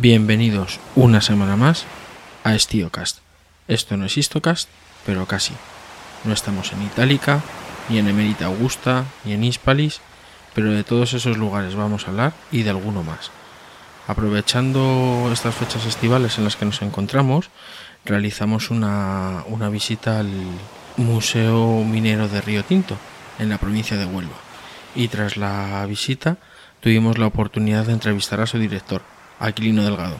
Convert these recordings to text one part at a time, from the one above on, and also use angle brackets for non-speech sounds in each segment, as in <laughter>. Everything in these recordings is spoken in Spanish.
Bienvenidos una semana más a Estiocast. Esto no es Histocast, pero casi. No estamos en Itálica, ni en Emerita Augusta, ni en Hispalis, pero de todos esos lugares vamos a hablar y de alguno más. Aprovechando estas fechas estivales en las que nos encontramos, realizamos una, una visita al Museo Minero de Río Tinto, en la provincia de Huelva. Y tras la visita tuvimos la oportunidad de entrevistar a su director, Aquilino Delgado,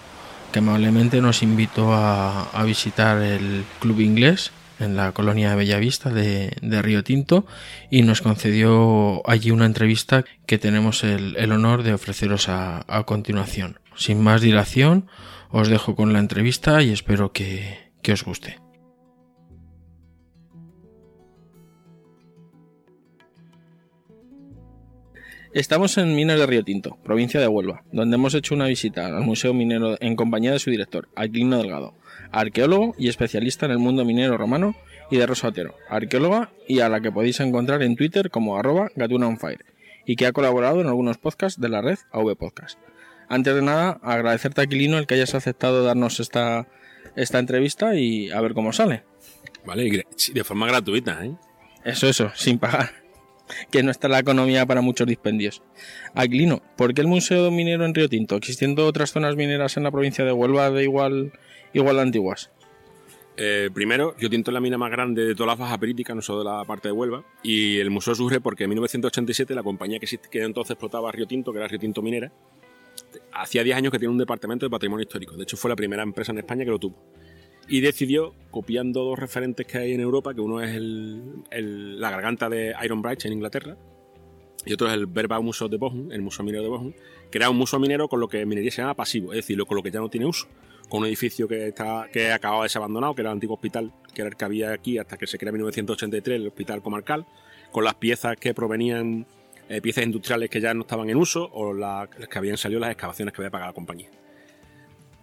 que amablemente nos invitó a, visitar el club inglés en la colonia de Bellavista de, de, Río Tinto y nos concedió allí una entrevista que tenemos el, honor de ofreceros a, continuación. Sin más dilación, os dejo con la entrevista y espero que os guste. Estamos en Minas de Río Tinto, provincia de Huelva, donde hemos hecho una visita al Museo Minero en compañía de su director, Aquilino Delgado, arqueólogo y especialista en el mundo minero romano, y de Rosa Otero, arqueóloga y a la que podéis encontrar en Twitter como arroba gatunaonfire, y que ha colaborado en algunos podcasts de la red AV Podcast. Antes de nada, agradecerte Aquilino el que hayas aceptado darnos esta, esta entrevista y a ver cómo sale. Vale, de forma gratuita, ¿eh? Eso, eso, sin pagar que no está la economía para muchos dispendios. Aquilino, ¿por qué el Museo Minero en Río Tinto, existiendo otras zonas mineras en la provincia de Huelva de igual, igual de antiguas? Eh, primero, Río Tinto es la mina más grande de toda la faja perítica, no solo de la parte de Huelva, y el museo surge porque en 1987 la compañía que, que entonces explotaba Río Tinto, que era Río Tinto Minera, hacía 10 años que tiene un departamento de patrimonio histórico. De hecho, fue la primera empresa en España que lo tuvo y decidió, copiando dos referentes que hay en Europa, que uno es el, la garganta de Iron Bright en Inglaterra y otro es el Verba Museo de Bochum, el Museo Minero de Bochum, que era un museo minero con lo que minería se llama pasivo, es decir, con lo que ya no tiene uso, con un edificio que, está, que acababa de ser abandonado, que era el antiguo hospital, que era el que había aquí hasta que se crea en 1983 el hospital comarcal, con las piezas que provenían, eh, piezas industriales que ya no estaban en uso o las que habían salido las excavaciones que había pagado la compañía.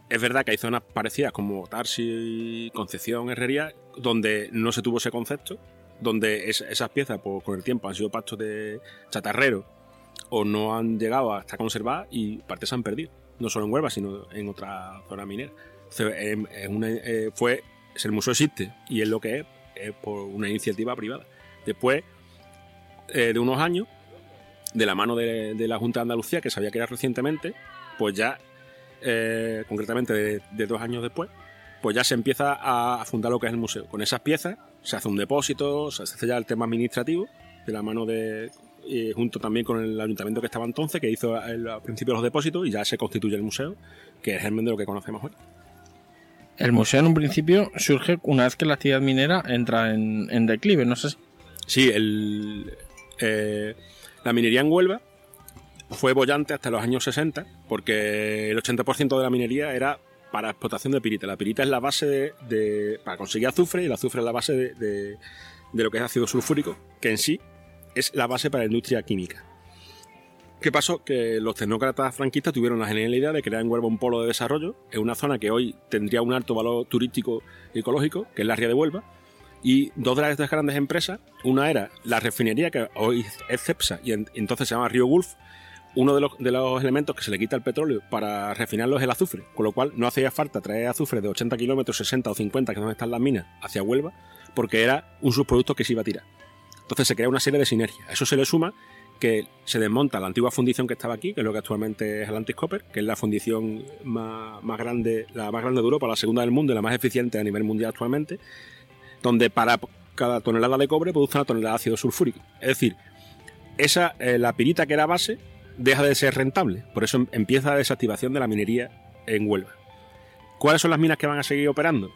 Es verdad que hay zonas parecidas como Tarsi, Concepción, Herrería, donde no se tuvo ese concepto, donde es, esas piezas pues, con el tiempo han sido pastos de chatarrero o no han llegado a estar conservadas y partes se han perdido. No solo en Huelva, sino en otra zona minera. Una, eh, fue, el museo existe y es lo que es, por una iniciativa privada. Después eh, de unos años, de la mano de, la Junta de Andalucía, que se había creado recientemente, pues ya eh, concretamente de, de, dos años después, pues ya se empieza a, fundar lo que es el museo. Con esas piezas se hace un depósito, se hace ya el tema administrativo, de la mano de, eh, junto también con el ayuntamiento que estaba entonces, que hizo el, al principio los depósitos y ya se constituye el museo, que es el de lo que conocemos hoy. El museo en un principio surge una vez que la actividad minera entra en, en declive, no sé si. Sí, el, eh, la minería en Huelva fue bollante hasta los años 60, porque el 80% de la minería era para explotación de pirita. La pirita es la base de, para conseguir azufre y el azufre es la base de, lo que es ácido sulfúrico, que en sí es la base para la industria química. ¿Qué pasó? Que los tecnócratas franquistas tuvieron la genial idea de crear en Huelva un polo de desarrollo en una zona que hoy tendría un alto valor turístico y ecológico, que es la ría de Huelva, y dos de las grandes empresas, una era la refinería, que hoy es CEPSA, y en, entonces se llama Río Gulf, uno de los, de los, elementos que se le quita al petróleo para refinarlo es el azufre, con lo cual no hacía falta traer azufre de 80 kilómetros, 60 o 50, que es donde están las minas, hacia Huelva, porque era un subproducto que se iba a tirar. Entonces se crea una serie de sinergias. A eso se le suma que se desmonta la antigua fundición que estaba aquí, que es lo que actualmente es Atlantis Copper, que es la fundición más, más, grande, la más grande de Europa, la segunda del mundo y la más eficiente a nivel mundial actualmente, donde para cada tonelada de cobre produce una tonelada de ácido sulfúrico. Es decir, esa, eh, la pirita que era base deja de ser rentable. Por eso empieza la desactivación de la minería en Huelva. ¿Cuáles son las minas que van a seguir operando?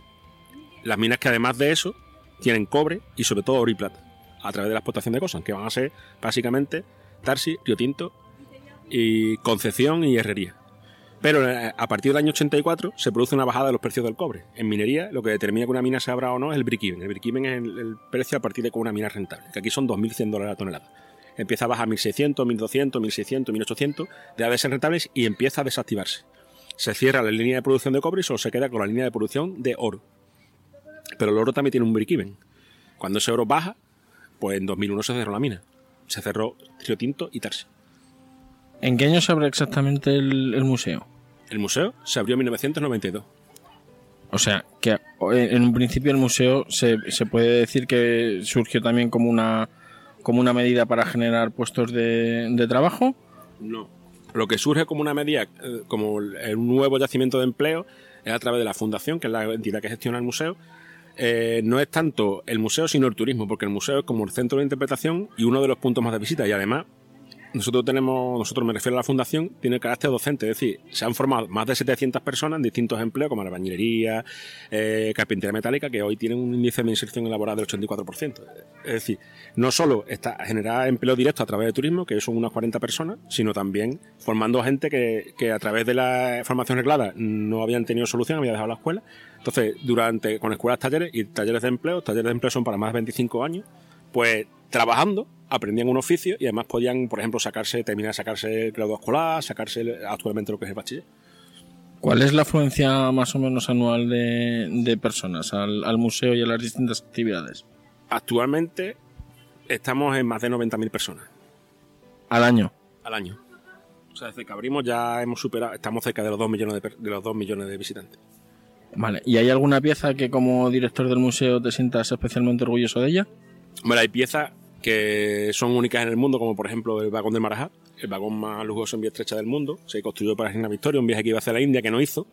Las minas que además de eso tienen cobre y sobre todo oro y plata a través de la explotación de cosas, que van a ser básicamente Tarsi, Río Tinto y Concepción y Herrería. Pero eh, a partir del año 84 se produce una bajada de los precios del cobre. En minería lo que determina que una mina se abra o no es el break-even. El break-even es el, precio a partir de que una mina es rentable, que aquí son 2.100 dólares la tonelada empieza a bajar 1600, 1200, 1600, 1800, deja de ser rentables y empieza a desactivarse. Se cierra la línea de producción de cobre y solo se queda con la línea de producción de oro. Pero el oro también tiene un break-even. Cuando ese oro baja, pues en 2001 se cerró la mina. Se cerró Río Tinto y Tarsi. ¿En qué año se abre exactamente el, el museo? El museo se abrió en 1992. O sea, que en un principio el museo se, se puede decir que surgió también como una, como una medida para generar puestos de, trabajo. No. Lo que surge como una medida, eh, como un nuevo yacimiento de empleo, es a través de la fundación, que es la entidad que gestiona el museo. Eh, no es tanto el museo, sino el turismo, porque el museo es como el centro de interpretación y uno de los puntos más de visita. Y además, nosotros tenemos, nosotros me refiero a la fundación, tiene carácter docente, es decir, se han formado más de 700 personas en distintos empleos como la bañilería, eh, carpintería metálica, que hoy tienen un índice de inserción laboral del 84%. Es decir, no solo está generar empleo directo a través de turismo, que son unas 40 personas, sino también formando gente que, que a través de la formación reglada no habían tenido solución, habían dejado la escuela. Entonces, durante, con escuelas, talleres y talleres de empleo, talleres de empleo son para más de 25 años, pues trabajando aprendían un oficio y además podían, por ejemplo, sacarse, terminar de sacarse el grado escolar, sacarse actualmente lo que es el bachiller. ¿Cuál es la afluencia más o menos anual de, personas al, museo y a las distintas actividades? Actualmente estamos en más de 90.000 personas. ¿Al año? Al año. O sea, desde que abrimos ya hemos superado, estamos cerca de los 2 millones de, de los 2 millones de visitantes. Vale, ¿y hay alguna pieza que como director del museo te sientas especialmente orgulloso de ella? Bueno, hay piezas que son únicas en el mundo, como por ejemplo el vagón de Marajá, el vagón más lujoso en vía estrecha del mundo. Se construyó para la reina Victoria, un viaje que iba hacia la India que no hizo.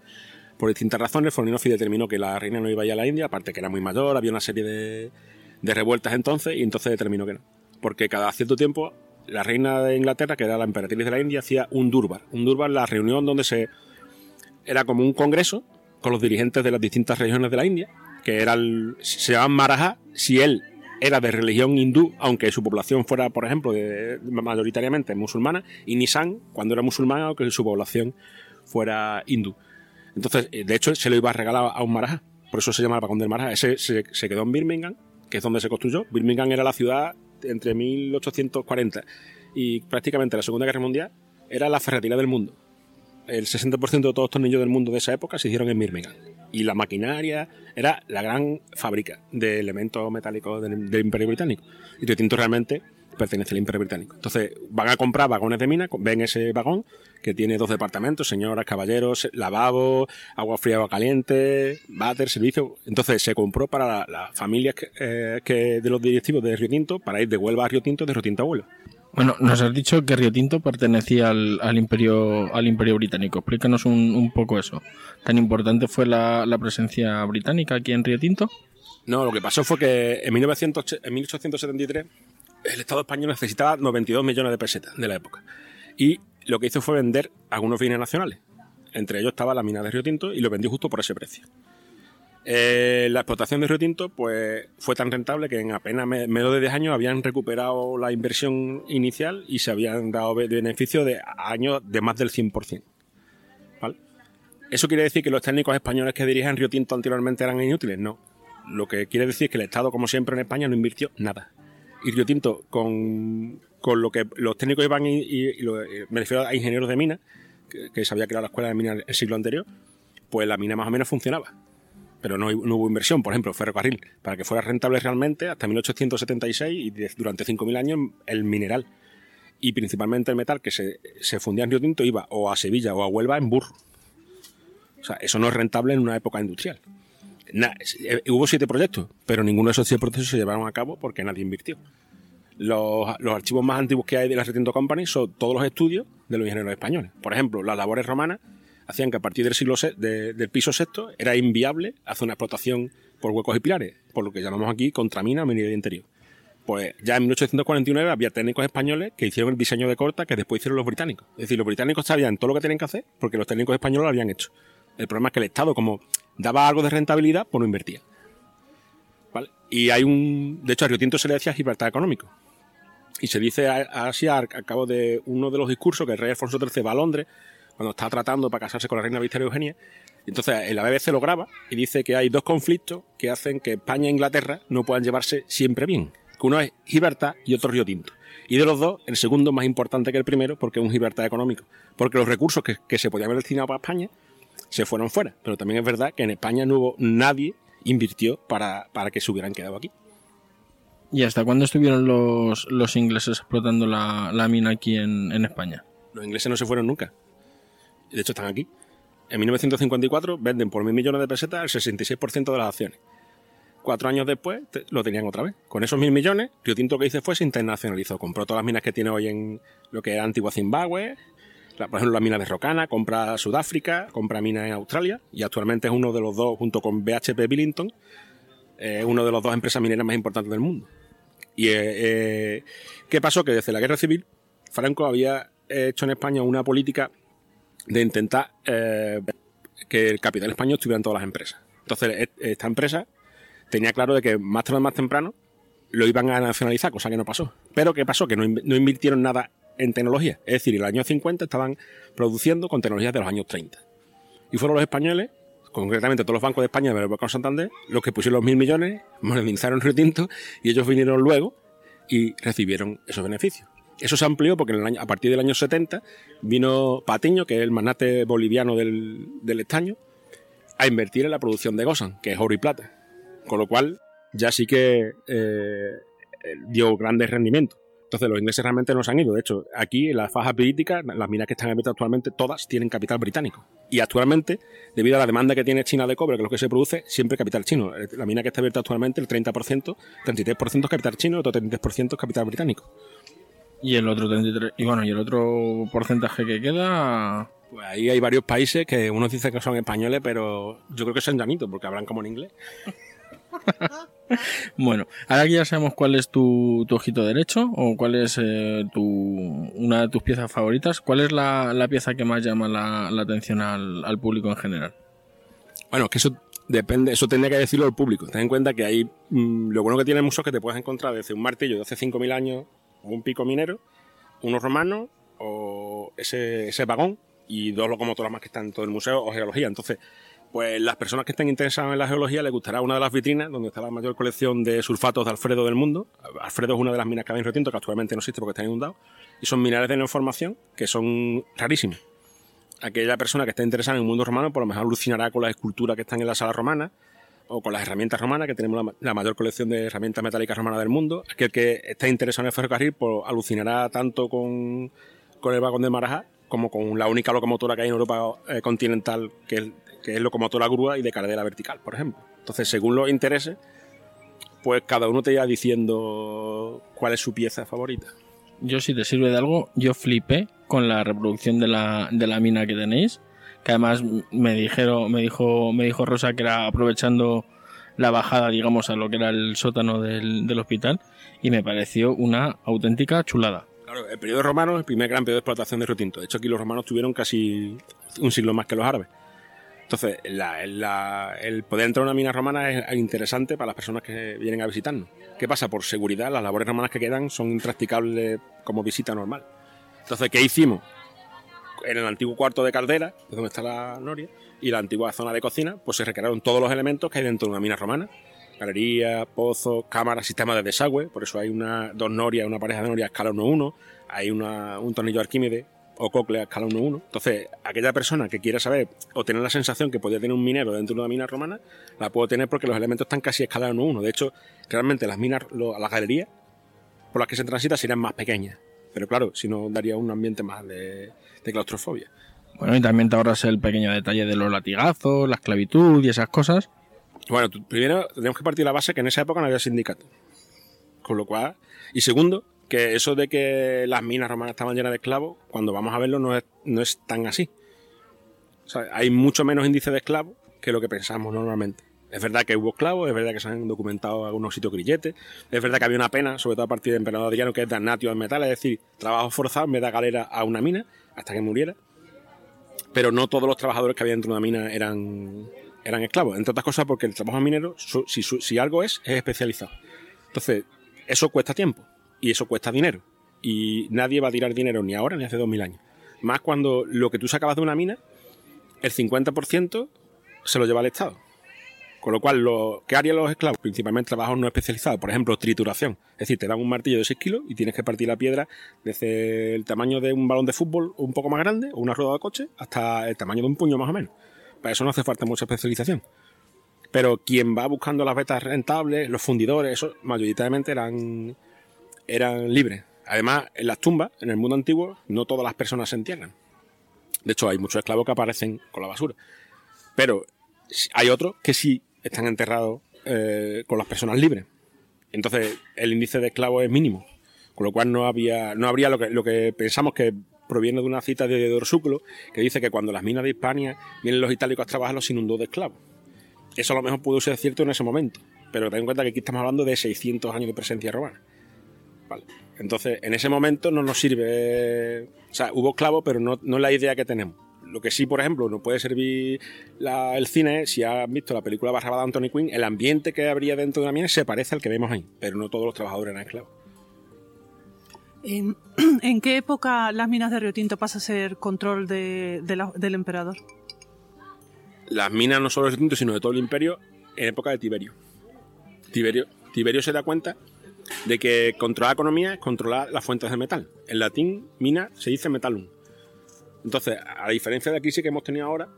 Por distintas razones, Forninofi determinó que la reina no iba a a la India, aparte que era muy mayor, había una serie de, de revueltas entonces, y entonces determinó que no. Porque cada cierto tiempo, la reina de Inglaterra, que era la emperatriz de la India, hacía un Durbar. Un Durbar, la reunión donde se. Era como un congreso con los dirigentes de las distintas regiones de la India, que era se llamaban Marajá. Si él era de religión hindú, aunque su población fuera, por ejemplo, mayoritariamente musulmana, y Nisan, cuando era musulmana, aunque su población fuera hindú. Entonces, eh, de hecho, se lo iba a regalar a un marajá, por eso se llama el vagón del. Ese se, quedó en Birmingham, que es donde se construyó. Birmingham era la ciudad entre 1840 y prácticamente la Segunda Guerra Mundial, era la ferretería del mundo. El 60% de todos estos niños del mundo de esa época se hicieron en Birmingham y la maquinaria era la gran fábrica de elementos metálicos del, Imperio Británico. Y Tinto realmente pertenece al Imperio Británico. Entonces van a comprar vagones de mina, ven ese vagón que tiene dos departamentos, señoras, caballeros, lavabo, agua fría, agua caliente, váter, servicio. Entonces se compró para las familias eh, que, de los directivos de Río Tinto para ir de Huelva a Río Tinto, de Río Tinto a Huelva. Bueno, nos has dicho que Río Tinto pertenecía al, imperio, al imperio británico. Explícanos un, poco eso. ¿Tan importante fue la, presencia británica aquí en Río Tinto? No, lo que pasó fue que en, 1900, en 1873 el Estado español necesitaba 92 millones de pesetas de la época. Y lo que hizo fue vender algunos bienes nacionales. Entre ellos estaba la mina de Río Tinto y lo vendió justo por ese precio. Eh, la explotación de Río Tinto pues, fue tan rentable que en apenas menos de 10 años habían recuperado la inversión inicial y se habían dado beneficios de años de más del 100%. ¿Vale? ¿Eso quiere decir que los técnicos españoles que dirigían Río Tinto anteriormente eran inútiles? No. Lo que quiere decir es que el Estado, como siempre en España, no invirtió nada. Y Río Tinto, con, lo que los técnicos iban y, me refiero a ingenieros de mina, que, que se había creado la escuela de mina el siglo anterior, pues la mina más o menos funcionaba pero no, hubo inversión. Por ejemplo, ferrocarril, para que fuera rentable realmente, hasta 1876 y durante 5.000 años el mineral. Y principalmente el metal que se, fundía en Río Tinto iba o a Sevilla o a Huelva en burro. O sea, eso no es rentable en una época industrial. Eh, hubo siete proyectos, pero ninguno de esos siete procesos se llevaron a cabo porque nadie invirtió. Los, archivos más antiguos que hay de la Retinto Company son todos los estudios de los ingenieros españoles. Por ejemplo, las labores romanas hacían que a partir del siglo del piso sexto era inviable hacer una explotación por huecos y pilares, por lo que llamamos aquí contramina o minería interior. Pues ya en 1849 había técnicos españoles que hicieron el diseño de corta que después hicieron los británicos. Es decir, los británicos sabían todo lo que tenían que hacer porque los técnicos españoles lo habían hecho. El problema es que el Estado, como daba algo de rentabilidad, pues no invertía. Y hay un. De hecho, a Río Tinto se le decía libertad económico. Y se dice así al cabo de uno de los discursos que el rey Alfonso XIII va a Londres cuando está tratando para casarse con la reina Victoria Eugenia. Entonces, en la BBC lo graba y dice que hay dos conflictos que hacen que España e Inglaterra no puedan llevarse siempre bien. Que uno es Gibraltar y otro Río Tinto. Y de los dos, el segundo es más importante que el primero porque es un Gibraltar económico. Porque los recursos que, se podían haber destinado para España se fueron fuera. Pero también es verdad que en España no hubo nadie invirtió para, para que se hubieran quedado aquí. ¿Y hasta cuándo estuvieron los, los ingleses explotando la, mina aquí en, en España? Los ingleses no se fueron nunca de hecho están aquí. En 1954 venden por mil millones de pesetas el 66% de las acciones. Cuatro años después lo tenían otra vez. Con esos mil millones, Río Tinto que hizo fue se internacionalizó. Compró todas las minas que tiene hoy en lo que era antigua Zimbabue, por ejemplo la mina de Rocana, compra Sudáfrica, compra minas en Australia y actualmente es uno de los dos, junto con BHP Billington, es uno de los dos empresas mineras más importantes del mundo. ¿Y eh, eh, qué pasó? Que desde la guerra civil, Franco había hecho en España una política de intentar eh, que el capital español estuviera en todas las empresas. Entonces, esta empresa tenía claro de que más tarde o más temprano lo iban a nacionalizar, cosa que no pasó. Pero ¿qué pasó? Que no, invirtieron nada en tecnología. Es decir, en los años 50 estaban produciendo con tecnologías de los años 30. Y fueron los españoles, concretamente todos los bancos de España, de Banco Santander, los que pusieron los mil millones, modernizaron Río Tinto y ellos vinieron luego y recibieron esos beneficios. Eso se amplió porque a partir del año 70 vino Patiño, que es el magnate boliviano del, estaño, a invertir en la producción de Gosan, que es oro y plata. Con lo cual ya sí que eh, dio grandes rendimientos. Entonces los ingleses realmente no se han ido. De hecho, aquí en la faja política, las minas que están abiertas actualmente, todas tienen capital británico. Y actualmente, debido a la demanda que tiene China de cobre, que es lo que se produce, siempre capital chino. La mina que está abierta actualmente, el 30%, 33% es capital chino, el otro 33% es capital británico. Y el otro 33, y bueno, y el otro porcentaje que queda. Pues ahí hay varios países que unos dicen que son españoles, pero yo creo que son llanitos, porque hablan como en inglés. <laughs> bueno, ahora que ya sabemos cuál es tu, ojito derecho o cuál es eh, tu, una de tus piezas favoritas, ¿cuál es la, pieza que más llama la, atención al, público en general? Bueno, que eso depende, eso tendría que decirlo al público. Ten en cuenta que hay, mm, lo bueno que tiene mucho es que te puedes encontrar desde un martillo de hace 5.000 años un pico minero, unos romanos o ese, ese vagón y dos locomotoras más que están en todo el museo o geología. Entonces, pues las personas que estén interesadas en la geología les gustará una de las vitrinas donde está la mayor colección de sulfatos de Alfredo del mundo. Alfredo es una de las minas que hay en que actualmente no existe porque está inundado. Y son minerales de neoformación que son rarísimos. Aquella persona que esté interesada en el mundo romano, por lo mejor alucinará con las esculturas que están en la sala romana o con las herramientas romanas, que tenemos la, mayor colección de herramientas metálicas romanas del mundo. Aquel que esté interesado en el ferrocarril, pues alucinará tanto con, con el vagón de Marajá como con la única locomotora que hay en Europa eh, continental, que es, que es locomotora grúa y de carretera vertical, por ejemplo. Entonces, según los intereses, pues cada uno te irá diciendo cuál es su pieza favorita. Yo, si te sirve de algo, yo flipé con la reproducción de la, de la mina que tenéis además me dijeron, me dijo, me dijo Rosa que era aprovechando la bajada, digamos, a lo que era el sótano del, hospital, y me pareció una auténtica chulada. Claro, el periodo romano es el primer gran periodo de explotación de Rotinto. De hecho, aquí los romanos tuvieron casi un siglo más que los árabes. Entonces, el poder entrar a una mina romana es interesante para las personas que vienen a visitarnos. ¿Qué pasa? Por seguridad, las labores romanas que quedan son impracticables como visita normal. Entonces, ¿qué hicimos? En el antiguo cuarto de caldera, donde está la noria, y la antigua zona de cocina, pues se recrearon todos los elementos que hay dentro de una mina romana. Galería, pozos, cámaras, sistema de desagüe, por eso hay una, dos norias, una pareja de norias a escala 1-1, hay una, un tornillo Arquímedes o cóclea a escala 1-1. Entonces, aquella persona que quiera saber o tener la sensación que podría tener un minero dentro de una mina romana, la puedo tener porque los elementos están casi a escala 1-1. De hecho, realmente las minas, las galerías por las que se transita serían más pequeñas. Pero claro, si no daría un ambiente más de, de claustrofobia. Bueno, y también te ahorras el pequeño detalle de los latigazos, la esclavitud y esas cosas. Bueno, primero tenemos que partir de la base que en esa época no había sindicato. Con lo cual, y segundo, que eso de que las minas romanas estaban llenas de esclavos, cuando vamos a verlo no es, no es tan así. O sea, hay mucho menos índice de esclavos que lo que pensamos normalmente. Es verdad que hubo esclavos, es verdad que se han documentado algunos sitios grilletes, es verdad que había una pena, sobre todo a partir del emperador Adriano, que es damnatio en metal, es decir, trabajo forzado en vez de galera a una mina hasta que muriera. Pero no todos los trabajadores que había dentro de una mina eran, eran esclavos, entre otras cosas porque el trabajo minero, si, si algo es, es especializado. Entonces, eso cuesta tiempo y eso cuesta dinero. Y nadie va a tirar dinero ni ahora ni hace 2000 años. Más cuando lo que tú sacabas de una mina, el 50% se lo lleva al Estado. Con lo cual, lo que harían los esclavos, principalmente trabajos no especializados, por ejemplo, trituración. Es decir, te dan un martillo de 6 kilos y tienes que partir la piedra desde el tamaño de un balón de fútbol un poco más grande o una rueda de coche hasta el tamaño de un puño más o menos. Para eso no hace falta mucha especialización. Pero quien va buscando las vetas rentables, los fundidores, eso mayoritariamente eran, eran libres. Además, en las tumbas, en el mundo antiguo, no todas las personas se entierran. De hecho, hay muchos esclavos que aparecen con la basura. Pero hay otros que sí están enterrados eh, con las personas libres. Entonces, el índice de esclavos es mínimo. Con lo cual no había, no habría lo que, lo que pensamos que proviene de una cita de Dorsúculo, que dice que cuando las minas de Hispania vienen los itálicos a trabajar los inundó de esclavos. Eso a lo mejor pudo ser cierto en ese momento, pero ten en cuenta que aquí estamos hablando de 600 años de presencia romana. Entonces, en ese momento no nos sirve. O sea, hubo esclavos, pero no, no es la idea que tenemos. Lo que sí, por ejemplo, nos puede servir el cine, si has visto la película Barrabada de Anthony Quinn, el ambiente que habría dentro de la mina se parece al que vemos ahí, pero no todos los trabajadores eran esclavos. ¿En, <clears throat> qué época las minas de Río Tinto pasa a ser control del emperador? Las minas no solo de Río Tinto, sino de todo el imperio en época de Tiberio. Tiberio, Tiberio se da cuenta de que controlar la economía es controlar las fuentes de metal. En latín, mina se dice metalum. Entonces, a diferencia de la crisis que hemos tenido ahora,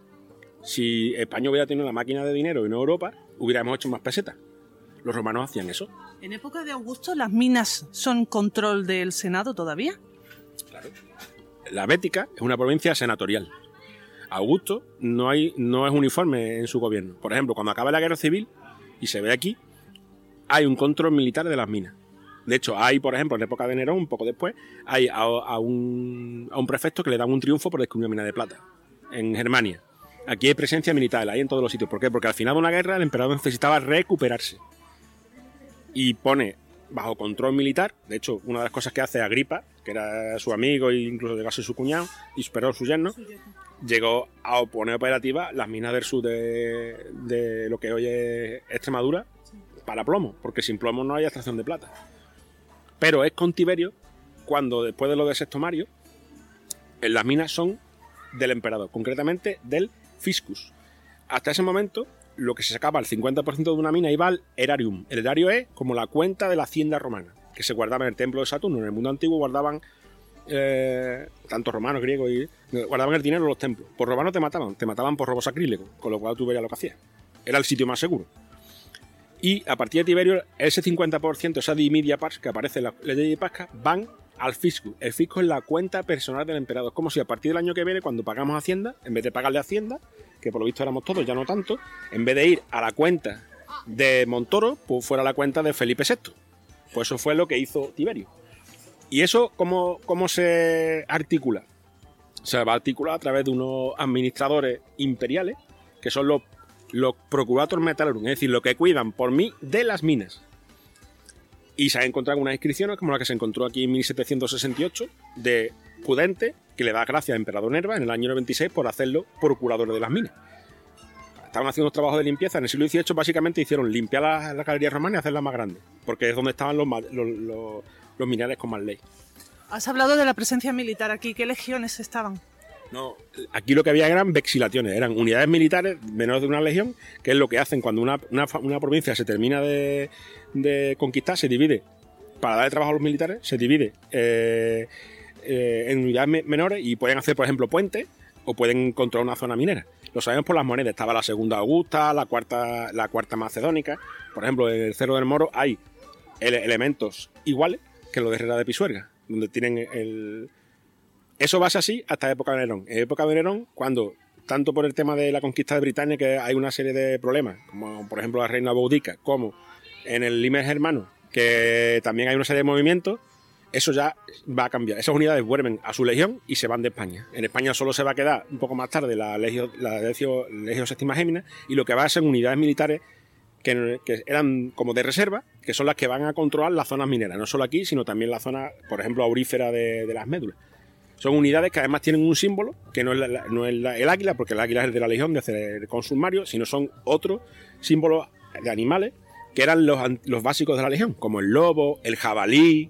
si España hubiera tenido la máquina de dinero y no Europa, hubiéramos hecho más pesetas. Los romanos hacían eso. ¿En época de Augusto las minas son control del Senado todavía? Claro. La Bética es una provincia senatorial. Augusto no, hay, no es uniforme en su gobierno. Por ejemplo, cuando acaba la guerra civil, y se ve aquí, hay un control militar de las minas. De hecho, hay, por ejemplo, en la época de Nerón, un poco después, hay a, un, a un prefecto que le dan un triunfo por descubrir una mina de plata en Germania. Aquí hay presencia militar, hay en todos los sitios. ¿Por qué? Porque al final de una guerra el emperador necesitaba recuperarse. Y pone bajo control militar, de hecho, una de las cosas que hace Agripa, que era su amigo e incluso llegase su cuñado y superó su yerno, llegó a poner operativa las minas del sur de, de lo que hoy es Extremadura para plomo, porque sin plomo no hay extracción de plata. Pero es con Tiberio cuando, después de lo de Sexto Mario, las minas son del emperador, concretamente del Fiscus. Hasta ese momento, lo que se sacaba el 50% de una mina iba al erarium. El erario es como la cuenta de la hacienda romana, que se guardaba en el templo de Saturno. En el mundo antiguo guardaban, eh, tanto romanos, griegos, y guardaban el dinero en los templos. Por romanos te mataban, te mataban por robo sacrílego, con lo cual tú veías lo que hacías. Era el sitio más seguro. Y a partir de Tiberio, ese 50%, esa dimidia pars que aparece en la ley de Pasca, van al fisco. El fisco es la cuenta personal del emperador. Es como si a partir del año que viene, cuando pagamos Hacienda, en vez de pagarle Hacienda, que por lo visto éramos todos, ya no tanto, en vez de ir a la cuenta de Montoro, pues fuera la cuenta de Felipe VI. Pues eso fue lo que hizo Tiberio. ¿Y eso cómo, cómo se articula? Se va a articular a través de unos administradores imperiales, que son los los Procurator Metalorum, es decir, lo que cuidan por mí de las minas. Y se ha encontrado unas inscripciones como la que se encontró aquí en 1768 de Pudente, que le da gracias a Emperador Nerva en el año 96 por hacerlo procurador de las minas. Estaban haciendo unos trabajos de limpieza. En el siglo XVIII básicamente hicieron limpiar las la galerías romanas y hacerlas más grandes, porque es donde estaban los, minerales con más ley. Has hablado de la presencia militar aquí. ¿Qué legiones estaban? No, aquí lo que había eran vexilaciones, eran unidades militares menores de una legión, que es lo que hacen cuando una, provincia se termina de, conquistar, se divide, para darle trabajo a los militares, se divide eh, eh, en unidades menores y pueden hacer, por ejemplo, puentes o pueden controlar una zona minera. Lo sabemos por las monedas, estaba la segunda Augusta, la cuarta, la cuarta macedónica, por ejemplo, en el Cerro del Moro hay elementos iguales que los de Herrera de Pisuerga, donde tienen el, eso va a ser así hasta época de Nerón. En época de Nerón, cuando, tanto por el tema de la conquista de Britania, que hay una serie de problemas, como por ejemplo la reina Boudica, como en el Limes Germano, que también hay una serie de movimientos, eso ya va a cambiar. Esas unidades vuelven a su legión y se van de España. En España solo se va a quedar un poco más tarde la Legio, la Legio, Séptima Gémina y lo que va a ser unidades militares que, eran como de reserva, que son las que van a controlar las zonas mineras, no solo aquí, sino también la zona, por ejemplo, aurífera de las médulas. Son unidades que además tienen un símbolo, que no es, el águila, porque el águila es de la Legión de hacer Mario, sino son otros símbolos de animales que eran los, los básicos de la Legión, como el lobo, el jabalí,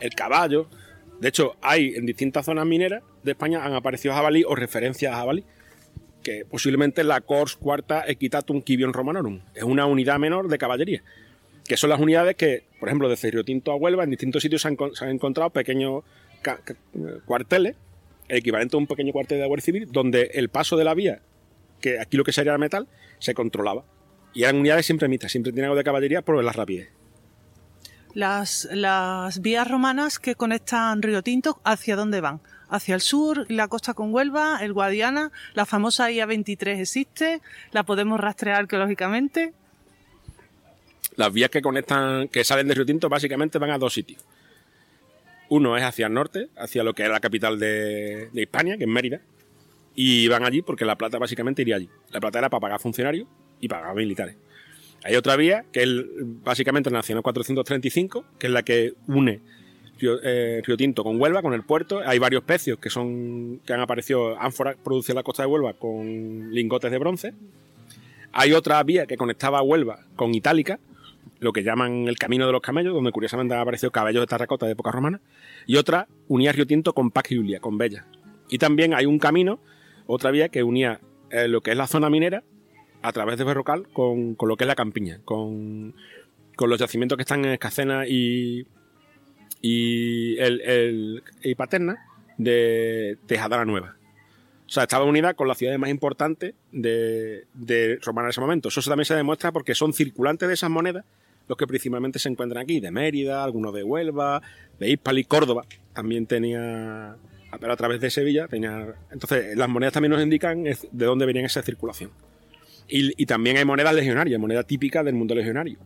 el caballo. De hecho, hay en distintas zonas mineras de España han aparecido jabalí o referencias a jabalí, que posiblemente la Cors Cuarta Equitatum Quibion Romanorum. Es una unidad menor de caballería, que son las unidades que, por ejemplo, de Cerro Tinto a Huelva, en distintos sitios se han encontrado pequeños cuarteles, el equivalente a un pequeño cuartel de Guardia Civil, donde el paso de la vía, que aquí lo que sería el metal, se controlaba. Y eran unidades siempre mixtas, siempre tenían algo de caballería por la rapidez. Las, las vías romanas que conectan Río Tinto, ¿hacia dónde van? Hacia el sur, la costa con Huelva, el Guadiana, la famosa IA-23 existe, la podemos rastrear arqueológicamente. Las vías que conectan, que salen de Río Tinto, básicamente van a dos sitios. Uno es hacia el norte, hacia lo que es la capital de, de Hispania, que es Mérida, y van allí porque la plata básicamente iría allí. La plata era para pagar funcionarios y pagar militares. Hay otra vía, que es básicamente la Nacional 435, que es la que une eh, Río, Tinto con Huelva, con el puerto. Hay varios pecios que son que han aparecido, ánforas producidas en la costa de Huelva con lingotes de bronce. Hay otra vía que conectaba Huelva con Itálica, lo que llaman el Camino de los Camellos, donde curiosamente han aparecido caballos de terracota de época romana. Y otra unía Río Tinto con Pax Julia, con Bella. Y también hay un camino, otra vía que unía eh, lo que es la zona minera a través de Berrocal con, lo que es la campiña, con, los yacimientos que están en Escacena y, y, el, y Paterna de Tejadara Nueva. O sea, estaba unida con las ciudades más importantes de, de Romana en ese momento. Eso también se demuestra porque son circulantes de esas monedas los que principalmente se encuentran aquí, de Mérida, algunos de Huelva, de Hispali, Córdoba. También tenía, pero a través de Sevilla tenía... Entonces, las monedas también nos indican de dónde venían esa circulación. Y, también hay monedas legionarias, moneda típica del mundo legionario.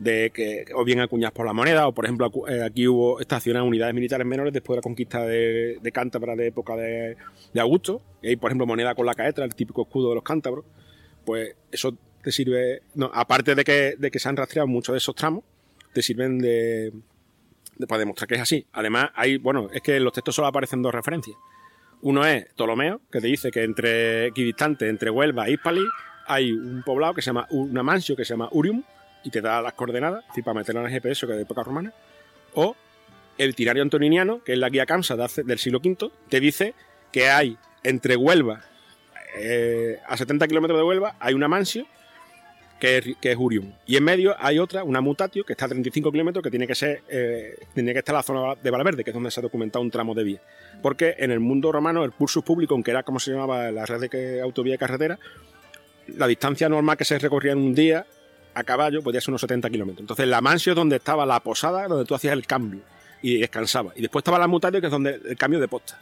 De que, o bien acuñadas por la moneda, o por ejemplo, eh, aquí hubo estacionadas unidades militares menores después de la conquista de, de Cántabra de época de, Augusto. Y hay, por ejemplo, moneda con la caetra, el típico escudo de los cántabros. Pues eso te sirve, no, aparte de que, de que se han rastreado muchos de esos tramos, te sirven de, para demostrar que es así. Además, hay, bueno, es que en los textos solo aparecen dos referencias. Uno es Ptolomeo, que te dice que entre equidistante entre Huelva e Hispali hay un poblado que se llama, una mansio que se llama Urium, y te da las coordenadas, para meterlo en el GPS, que es de época romana, o el tirario antoniniano, que es la guía Camsa del siglo V, te dice que hay entre Huelva, eh, a 70 kilómetros de Huelva, hay una mansio que es, que es, Urium. Y en medio hay otra, una mutatio, que está a 35 kilómetros, que tiene que ser, eh, tiene que estar en la zona de Valverde, que es donde se ha documentado un tramo de vía. Porque en el mundo romano el pulsus público, aunque era como se llamaba la red de autovía y carretera, la distancia normal que se recorría en un día a caballo podía ser unos 70 kilómetros. Entonces la mansio es donde estaba la posada, donde tú hacías el cambio y descansaba. Y después estaba la mutatio, que es donde el cambio de posta.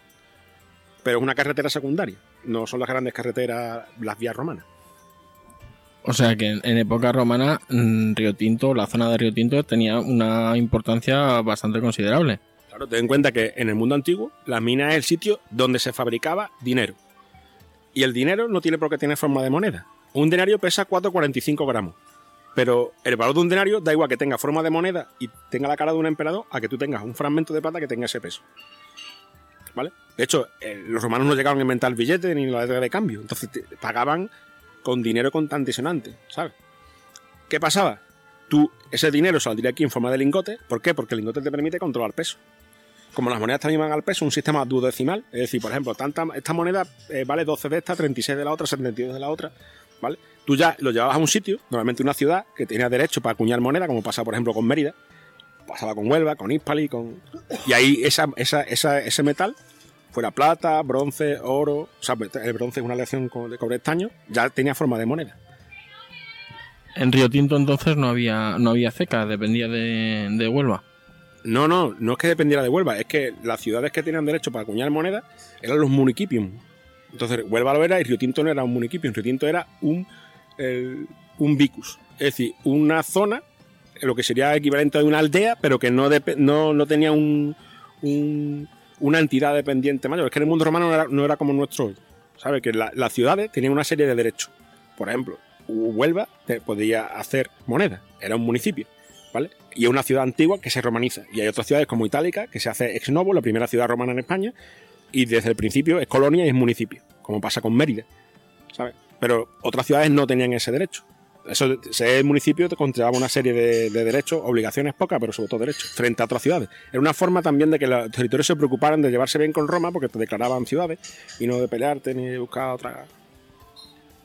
Pero es una carretera secundaria, no son las grandes carreteras, las vías romanas. O sea que en, época romana mm, Río Tinto, la zona de Río Tinto tenía una importancia bastante considerable. Claro, ten en cuenta que en el mundo antiguo la mina es el sitio donde se fabricaba dinero. Y el dinero no tiene por qué tener forma de moneda. Un denario pesa 4,45 gramos. Pero el valor de un denario da igual que tenga forma de moneda y tenga la cara de un emperador a que tú tengas un fragmento de plata que tenga ese peso. ¿Vale? De hecho, eh, los romanos no llegaron a inventar el billete ni la letra de cambio. Entonces pagaban con dinero contante y sonante, ¿sabes? ¿Qué pasaba? Tú, ese dinero saldría aquí en forma de lingote. ¿Por qué? Porque el lingote te permite controlar peso como las monedas también van al peso, un sistema duodecimal, es decir, por ejemplo, tanta, esta moneda eh, vale 12 de esta, 36 de la otra, 72 de la otra, ¿vale? Tú ya lo llevabas a un sitio, normalmente una ciudad, que tenía derecho para acuñar moneda, como pasa, por ejemplo, con Mérida, pasaba con Huelva, con Hispali, con... Y ahí esa, esa, ese metal, fuera plata, bronce, oro, o sea, el bronce es una aleación de cobre estaño, ya tenía forma de moneda. En Río Tinto entonces no había, no había ceca, dependía de, de Huelva. No, no, no es que dependiera de Huelva, es que las ciudades que tenían derecho para acuñar moneda eran los municipios. Entonces, Huelva lo era y Río Tinto no era un municipio, Río Tinto era un, un vicus, es decir, una zona, lo que sería equivalente a una aldea, pero que no, no, tenía un, una entidad dependiente mayor. Es que en el mundo romano no era, como nuestro hoy. ¿Sabes? Que las ciudades tenían una serie de derechos. Por ejemplo, Huelva podía hacer moneda, era un municipio. Y es una ciudad antigua que se romaniza. Y hay otras ciudades como Itálica, que se hace ex novo, la primera ciudad romana en España, y desde el principio es colonia y es municipio, como pasa con Mérida, ¿sabes? Pero otras ciudades no tenían ese derecho. Eso, ser municipio te conllevaba una serie de, derechos, obligaciones pocas, pero sobre todo derechos, frente a otras ciudades. Era una forma también de que los territorios se preocuparan de llevarse bien con Roma, porque te declaraban ciudades, y no de pelearte ni de buscar otra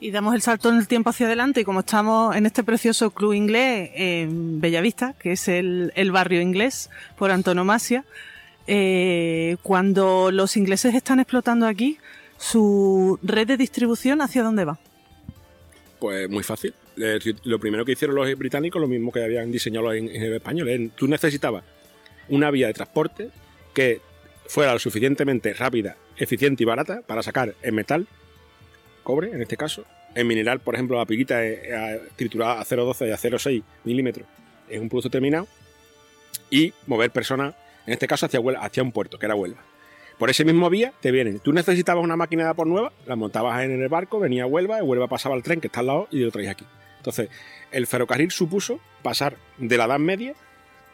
y damos el salto en el tiempo hacia adelante y como estamos en este precioso club inglés en Bellavista, que es el, barrio inglés por antonomasia, eh, cuando los ingleses están explotando aquí, ¿su red de distribución hacia dónde va? Pues muy fácil. Eh, lo primero que hicieron los británicos, lo mismo que habían diseñado los españoles, tú necesitabas una vía de transporte que fuera lo suficientemente rápida, eficiente y barata para sacar en metal, cobre en este caso, en mineral, por ejemplo, la piguita triturada a 0,12 y a 0,6 milímetros es un producto terminado, y mover personas, en este caso hacia, hacia un puerto, que era Huelva. Por ese mismo vía te vienen. Tú necesitabas una máquina de por nueva, la montabas en el barco, venía a Huelva, y Huelva pasaba al tren que está al lado y lo traías aquí. Entonces, el ferrocarril supuso pasar de la Edad Media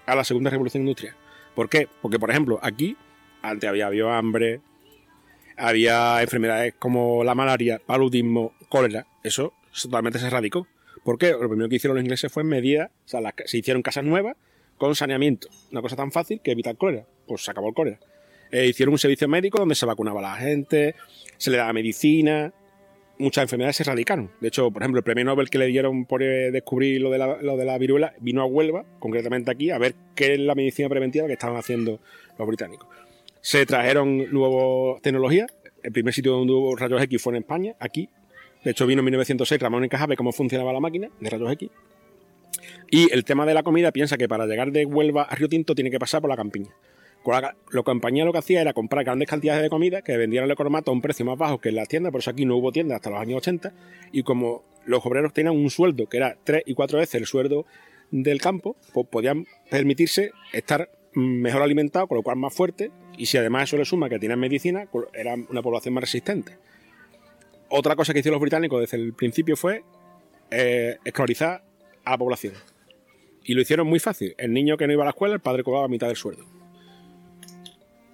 a la Segunda Revolución Industrial. ¿Por qué? Porque, por ejemplo, aquí antes había, hambre, había enfermedades como la malaria, paludismo, cólera. Eso totalmente se erradicó. ¿Por qué? Lo primero que hicieron los ingleses fue medidas, o sea, se hicieron casas nuevas con saneamiento. Una cosa tan fácil que evitar cólera. Pues se acabó el cólera. Eh, hicieron un servicio médico donde se vacunaba a la gente, se le daba medicina, muchas enfermedades se erradicaron. De hecho, por ejemplo, el premio Nobel que le dieron por eh, descubrir lo de, la, viruela vino a Huelva, concretamente aquí, a ver qué es la medicina preventiva que estaban haciendo los británicos. Se trajeron nuevas tecnologías. El primer sitio donde hubo rayos X fue en España, aquí. De hecho, vino en 1906 Ramón y Cajal cómo funcionaba la máquina de rayos X. Y el tema de la comida piensa que para llegar de Huelva a Río Tinto tiene que pasar por la campiña. La, compañía lo que hacía era comprar grandes cantidades de comida que vendían el economato a un precio más bajo que en las tiendas, por eso aquí no hubo tiendas hasta los años 80, y como los obreros tenían un sueldo que era tres y cuatro veces el sueldo del campo, pues podían permitirse estar mejor alimentados, con lo cual más fuerte, y si además eso le suma que tenían medicina, pues era una población más resistente. Otra cosa que hicieron los británicos desde el principio fue eh, escolarizar a la población. Y lo hicieron muy fácil. El niño que no iba a la escuela, el padre cobraba mitad del sueldo.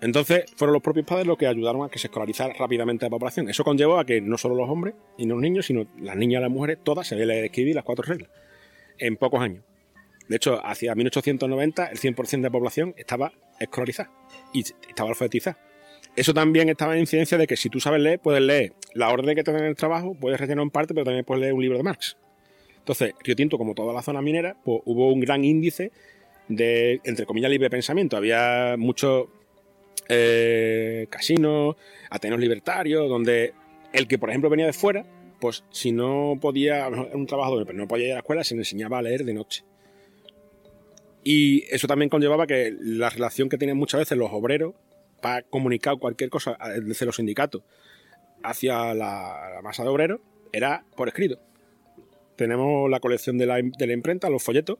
Entonces fueron los propios padres los que ayudaron a que se escolarizara rápidamente la población. Eso conllevó a que no solo los hombres y los niños, sino las niñas y las mujeres, todas se leer escribir las cuatro reglas en pocos años. De hecho, hacia 1890 el 100% de la población estaba escolarizada y estaba alfabetizada. Eso también estaba en incidencia de que si tú sabes leer, puedes leer la orden que te dan en el trabajo, puedes rellenar en parte, pero también puedes leer un libro de Marx. Entonces, Río Tinto, como toda la zona minera, pues hubo un gran índice de, entre comillas, libre pensamiento. Había muchos eh, casinos, atenos libertarios, donde el que, por ejemplo, venía de fuera, pues si no podía, un trabajador, pero no podía ir a la escuela, se le enseñaba a leer de noche. Y eso también conllevaba que la relación que tienen muchas veces los obreros para comunicar cualquier cosa desde los sindicatos hacia la, masa de obreros era por escrito. Tenemos la colección de la, de la imprenta, los folletos,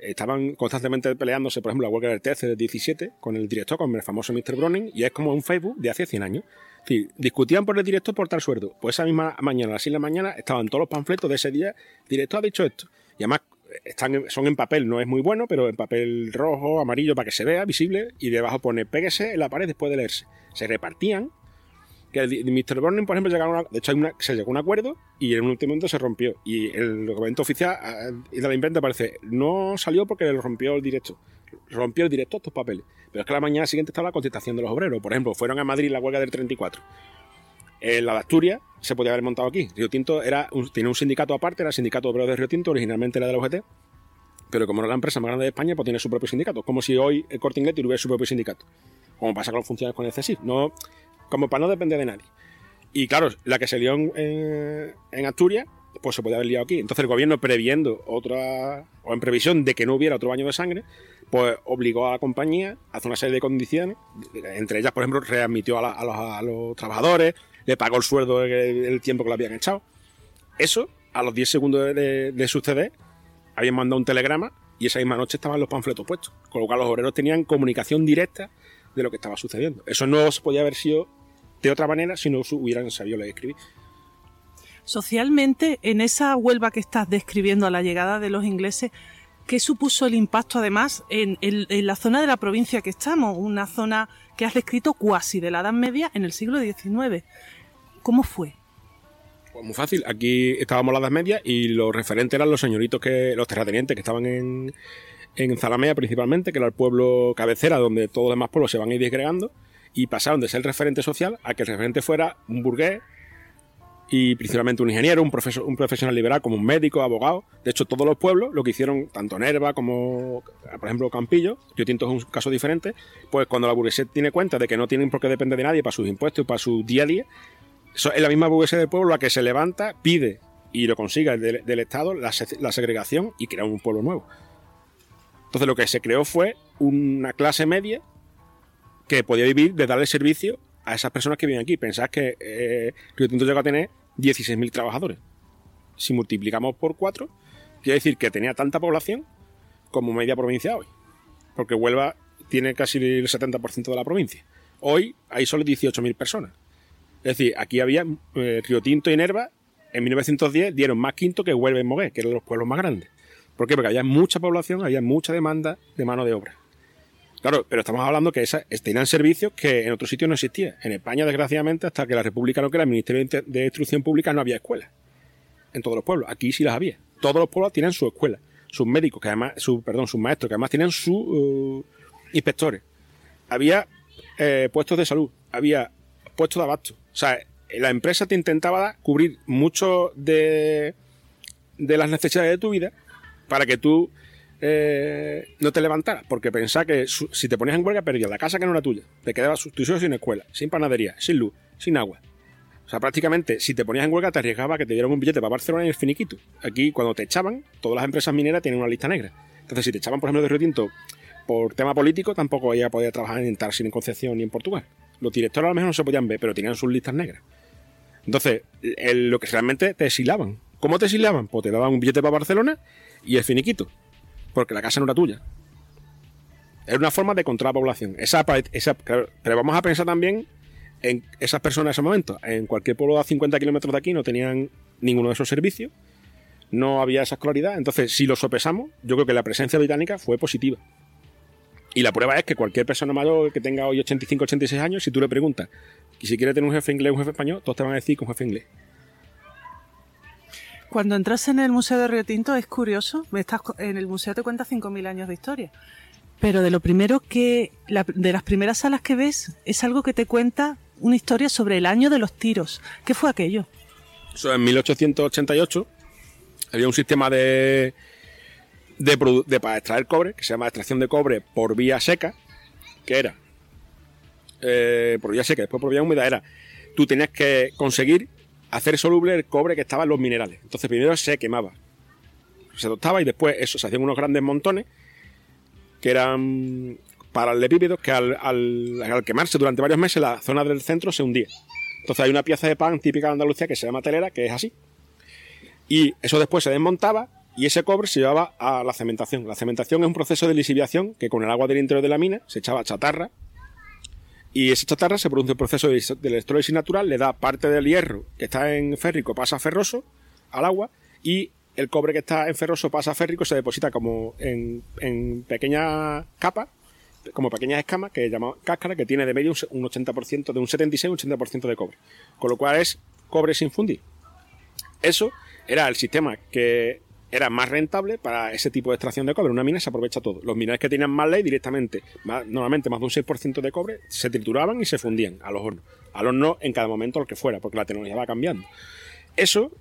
estaban constantemente peleándose, por ejemplo, la huelga del TC del 17 con el director, con el famoso Mr. Browning, y es como un Facebook de hace 100 años. Es discutían por el director por tal sueldo. Pues esa misma mañana, a las 6 de la mañana, estaban todos los panfletos de ese día. El director ha dicho esto. Y además están, son en papel, no es muy bueno, pero en papel rojo, amarillo, para que se vea visible, y debajo pone péguese en la pared después de leerse. Se repartían que Mr. Burning, por ejemplo, llegaron de hecho se llegó a un acuerdo y en un último momento se rompió. Y el documento oficial de la imprenta parece, no salió porque lo rompió el directo. Rompió el directo estos papeles. Pero es que la mañana siguiente estaba la contestación de los obreros. Por ejemplo, fueron a Madrid la huelga del 34. En la de Asturias se podía haber montado aquí. Río Tinto era tiene un sindicato aparte, era el sindicato obrero de Río Tinto, originalmente era de la UGT. Pero como era la empresa más grande de España, pues tiene su propio sindicato. Como si hoy el Corte Inglés tuviera su propio sindicato. Como pasa con los funcionarios con el. No, como para no depender de nadie. Y claro, la que se lió en, Asturias, pues se podía haber liado aquí. Entonces el gobierno, previendo otra, o en previsión de que no hubiera otro baño de sangre, pues obligó a la compañía a hacer una serie de condiciones, entre ellas, por ejemplo, readmitió a, los, trabajadores, le pagó el sueldo del tiempo que lo habían echado. Eso, a los 10 segundos de suceder, habían mandado un telegrama y esa misma noche estaban los panfletos puestos, con lo cual los obreros tenían comunicación directa de lo que estaba sucediendo. Eso no se podía haber sido de otra manera si no hubieran sabido leer y escribir. Socialmente, en esa Huelva que estás describiendo a la llegada de los ingleses, ¿qué supuso el impacto además en, la zona de la provincia que estamos? Una zona que has descrito cuasi de la Edad Media en el siglo XIX. ¿Cómo fue? Pues muy fácil. Aquí estábamos en la Edad Media y los referentes eran los señoritos que, los terratenientes que estaban en, en Zalamea principalmente, que era el pueblo cabecera donde todos los demás pueblos se van a ir disgregando, y pasaron de ser el referente social a que el referente fuera un burgués y principalmente un ingeniero, un, profesor, un profesional liberal como un médico, abogado. De hecho, todos los pueblos lo que hicieron, tanto Nerva como, por ejemplo, Campillo, yo Tinto es un caso diferente, pues cuando la burguesía tiene cuenta de que no tienen por qué depender de nadie para sus impuestos y para su día a día, es la misma burguesía del pueblo la que se levanta, pide y lo consiga del, Estado la, se- la segregación y crear un pueblo nuevo. Entonces lo que se creó fue una clase media que podía vivir de darle servicio a esas personas que viven aquí. Pensad que eh, Río Tinto llegó a tener 16.000 trabajadores. Si multiplicamos por 4, quiere decir que tenía tanta población como media provincia hoy. Porque Huelva tiene casi el 70% de la provincia. Hoy hay solo 18.000 personas. Es decir, aquí había eh, Río Tinto y Nerva en 1910 dieron más quinto que Huelva y Moguer, que eran los pueblos más grandes. ¿Por qué? Porque había mucha población, había mucha demanda de mano de obra. Claro, pero estamos hablando que esas tenían servicios que en otros sitios no existían. En España, desgraciadamente, hasta que la República no crea el Ministerio de Instrucción Pública, no había escuelas. En todos los pueblos. Aquí sí las había. Todos los pueblos tienen su escuela. Sus médicos, que además, su, perdón, sus maestros, que además tienen sus uh, inspectores. Había eh, puestos de salud. Había puestos de abasto. O sea, la empresa te intentaba cubrir mucho de, de las necesidades de tu vida para que tú eh, no te levantaras, porque pensaba que si te ponías en huelga perdías la casa que no era tuya, te quedabas tú solo sin escuela, sin panadería, sin luz, sin agua. O sea, prácticamente, si te ponías en huelga te arriesgaba que te dieran un billete para Barcelona y el finiquito. Aquí, cuando te echaban, todas las empresas mineras tienen una lista negra. Entonces, si te echaban, por ejemplo, de Río Tinto por tema político, tampoco ella podía trabajar en Tarsi, ni en Concepción, ni en Portugal. Los directores a lo mejor no se podían ver, pero tenían sus listas negras. Entonces, lo que realmente te exilaban. ¿Cómo te exilaban? Pues te daban un billete para Barcelona y el finiquito. Porque la casa no era tuya. Era una forma de controlar la población. Esa, esa- pero vamos a pensar también en esas personas en ese momento. En cualquier pueblo a 50 kilómetros de aquí no tenían ninguno de esos servicios. No había esa escolaridad. Entonces, si lo sopesamos, yo creo que la presencia británica fue positiva. Y la prueba es que cualquier persona mayor que tenga hoy 85, 86 años, si tú le preguntas y si quiere tener un jefe inglés o un jefe español, todos te van a decir que un jefe inglés. Cuando entras en el Museo de Río Tinto es curioso, estás en el museo te cuenta 5.000 años de historia, pero de lo primero que, la- de las primeras salas que ves, es algo que te cuenta una historia sobre el año de los tiros. ¿Qué fue aquello? Eso en 1888 había un sistema de, de, de para extraer cobre, que se llama extracción de cobre por vía seca, que era eh, por vía seca, después por vía húmeda, era tú tenías que conseguir hacer soluble el cobre que estaba en los minerales. Entonces primero se quemaba, se tostaba y después eso, se hacían unos grandes montones que eran paralelepípedos que al, al, al quemarse durante varios meses la zona del centro se hundía. Entonces hay una pieza de pan típica de Andalucía que se llama telera, que es así. Y eso después se desmontaba y ese cobre se llevaba a la cementación. La cementación es un proceso de lisiviación que con el agua del interior de la mina se echaba chatarra y esa chatarra se produce un proceso de de natural, le da parte del hierro que está en férrico, pasa a ferroso al agua y el cobre que está en ferroso pasa a férrico, se deposita como en, en pequeñas capas, como pequeñas escamas que llamamos cáscara, que tiene de medio un 80%, de un 76 un 80% de cobre. Con lo cual es cobre sin fundir. Eso era el sistema que era más rentable para ese tipo de extracción de cobre. Una mina se aprovecha todo. Los minerales que tenían más ley directamente, más- normalmente más de un 6% de cobre, se trituraban y se fundían a los hornos. Al horno en cada momento lo que fuera, porque la tecnología va cambiando. Eso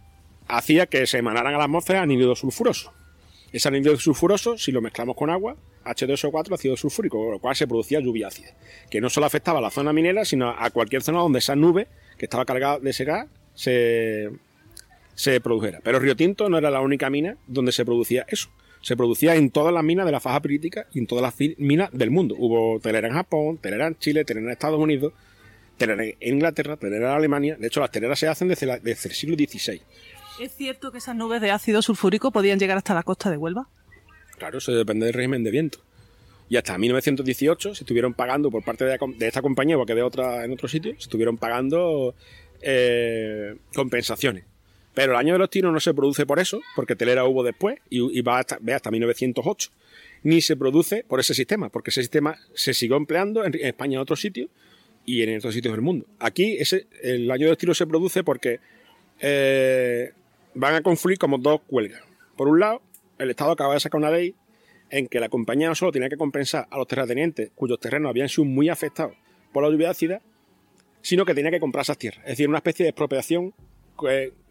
hacía que se emanaran a la atmósfera anhídrido sulfuroso. Ese anhídrido sulfuroso, si lo mezclamos con agua, H2O4, ácido sulfúrico, con lo cual se producía lluvia ácida, que no solo afectaba a la zona minera, sino a cualquier zona donde esa nube que estaba cargada de ese gas se, se produjera. Pero Río Tinto no era la única mina donde se producía eso. Se producía en todas las minas de la faja crítica y en todas las minas del mundo. Hubo telera en Japón, telera en Chile, telera en Estados Unidos, telera en Inglaterra, telera en Alemania. De hecho, las teleras se hacen desde, la- desde el siglo XVI. ¿Es cierto que esas nubes de ácido sulfúrico podían llegar hasta la costa de Huelva? Claro, eso depende del régimen de viento. Y hasta 1918 se estuvieron pagando por parte de, esta compañía, o que de otra en otro sitio, se estuvieron pagando eh, compensaciones. Pero el año de los tiros no se produce por eso, porque telera hubo después y, y va hasta, ve hasta 1908. Ni se produce por ese sistema, porque ese sistema se siguió empleando en, España en otros sitios y en otros sitios del mundo. Aquí el año de los tiros se produce porque eh, van a confluir como dos huelgas. Por un lado, el Estado acaba de sacar una ley en que la compañía no solo tenía que compensar a los terratenientes cuyos terrenos habían sido muy afectados por la lluvia ácida, sino que tenía que comprar esas tierras. Es decir, una especie de expropiación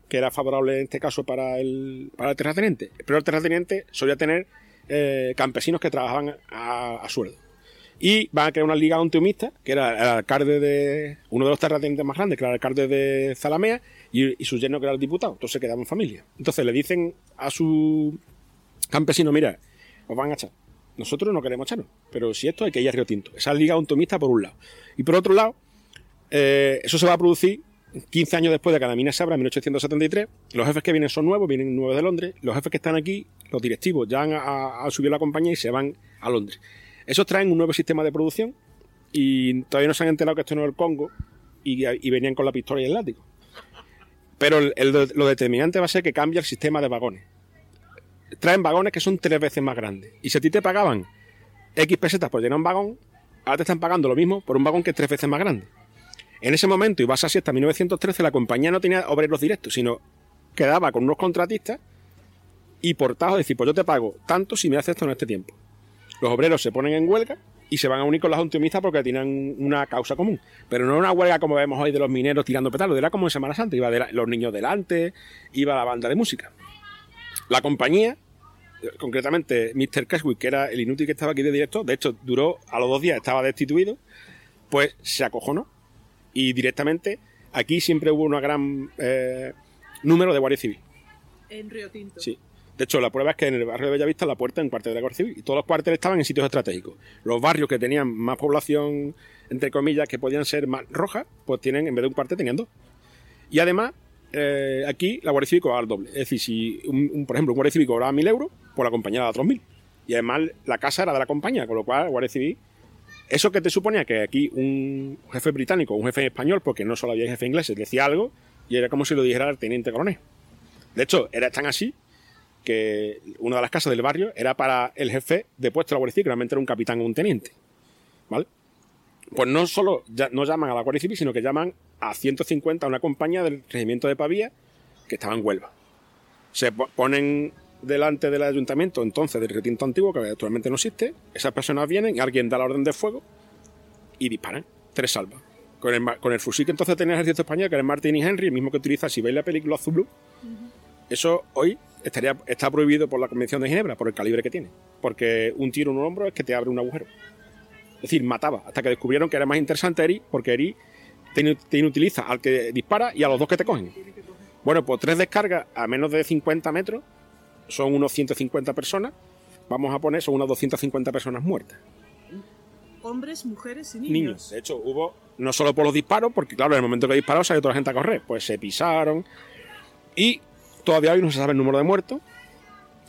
que, era favorable en este caso para el, para el terrateniente. Pero el terrateniente solía tener eh, campesinos que trabajaban a, a sueldo. Y van a crear una liga onteumista, que era el alcalde de. uno de los terratenientes más grandes, que era el alcalde de Zalamea, y, su yerno, que era el diputado. Entonces quedaban familia. Entonces le dicen a su campesino: mira, os van a echar. Nosotros no queremos echarnos, pero si esto hay que ir a Río Tinto. Esa liga ontomista por un lado. Y por otro lado, eh, eso se va a producir 15 años después de que la mina se abra, en 1873. Los jefes que vienen son nuevos, vienen nuevos de Londres. Los jefes que están aquí, los directivos, ya han, a, subido la compañía y se van a Londres. Esos traen un nuevo sistema de producción y todavía no se han enterado que esto no es el Congo y, venían con la pistola y el látigo. Pero lo determinante va a ser que cambia el sistema de vagones. Traen vagones que son tres veces más grandes. Y si a ti te pagaban X pesetas por llenar un vagón, ahora te están pagando lo mismo por un vagón que es tres veces más grande. En ese momento, y vas así hasta 1913, la compañía no tenía obreros directos, sino quedaba con unos contratistas y portados, decir, pues yo te pago tanto si me haces esto en este tiempo los obreros se ponen en huelga y se van a unir con las optimistas porque tienen una causa común. Pero no una huelga como vemos hoy de los mineros tirando petalos, era como en Semana Santa, iba los niños delante, iba la banda de música. La compañía, concretamente Mr. Cashwick, que era el inútil que estaba aquí de directo, de hecho duró, a los dos días estaba destituido, pues se acojonó y directamente aquí siempre hubo un gran eh, número de guardia civil. En Río Tinto. Sí. De hecho, la prueba es que en el barrio de Bellavista la puerta en cuartel de la Guardia Civil y todos los cuarteles estaban en sitios estratégicos. Los barrios que tenían más población, entre comillas, que podían ser más rojas, pues tienen, en vez de un cuartel, tenían dos. Y además, eh, aquí la Guardia Civil cobraba el doble. Es decir, si, un, por ejemplo, un Guardia Civil cobraba mil euros, pues la compañía daba otros mil. Y además la casa era de la compañía, con lo cual la Guardia Civil eso que te suponía que aquí un jefe británico, un jefe español, porque no solo había jefe inglés, decía algo y era como si lo dijera el teniente coronel. De hecho, era tan así que una de las casas del barrio era para el jefe de puesto de la Guardia Civil, que realmente era un capitán o un teniente. ¿Vale? Pues no solo no llaman a la Guardia Civil, sino que llaman a 150 a una compañía del regimiento de Pavía que estaba en Huelva. Se ponen delante del ayuntamiento entonces del retinto antiguo, que actualmente no existe. Esas personas vienen, alguien da la orden de fuego y disparan. Tres salvas. Con el, con el fusil que entonces tenía el ejército español, que era el Martin y Henry, el mismo que utiliza si veis la película Azul Blue. Eso hoy estaría, está prohibido por la Convención de Ginebra, por el calibre que tiene. Porque un tiro en un hombro es que te abre un agujero. Es decir, mataba. Hasta que descubrieron que era más interesante Eri, porque Eri te, inutiliza al que dispara y a los dos que te cogen. Bueno, pues tres descargas a menos de 50 metros son unos 150 personas. Vamos a poner, son unas 250 personas muertas. Hombres, mujeres y niños. Niños. De hecho, hubo, no solo por los disparos, porque claro, en el momento que disparó salió toda la gente a correr. Pues se pisaron. Y Todavía hoy no se sabe el número de muertos.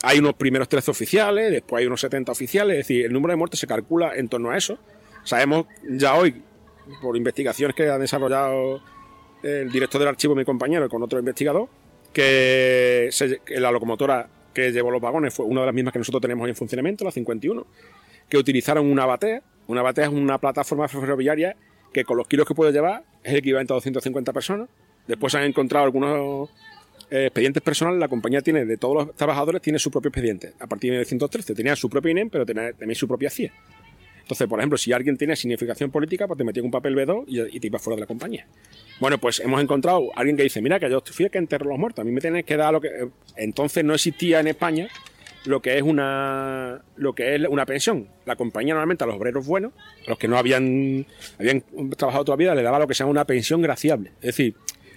Hay unos primeros 13 oficiales, después hay unos 70 oficiales, es decir, el número de muertos se calcula en torno a eso. Sabemos ya hoy, por investigaciones que ha desarrollado el director del archivo, mi compañero, con otro investigador, que, la locomotora que llevó los vagones fue una de las mismas que nosotros tenemos en funcionamiento, la 51, que utilizaron una batea. Una batea es una plataforma ferroviaria que con los kilos que puede llevar es el equivalente a 250 personas. Después han encontrado algunos eh, expedientes personales, la compañía tiene, de todos los trabajadores, tiene su propio expediente. A partir de 1913 tenía su propio INEM, pero tenía también su propia CIA. Entonces, por ejemplo, si alguien tiene significación política, pues te metía un papel B2 y, te ibas fuera de la compañía. Bueno, pues hemos encontrado a alguien que dice, mira, que yo fui el que enterró los muertos, a mí me tienes que dar lo que... Entonces no existía en España lo que es una lo que es una pensión. La compañía normalmente a los obreros buenos, a los que no habían, habían trabajado toda la vida, le daba lo que se llama una pensión graciable. Es decir,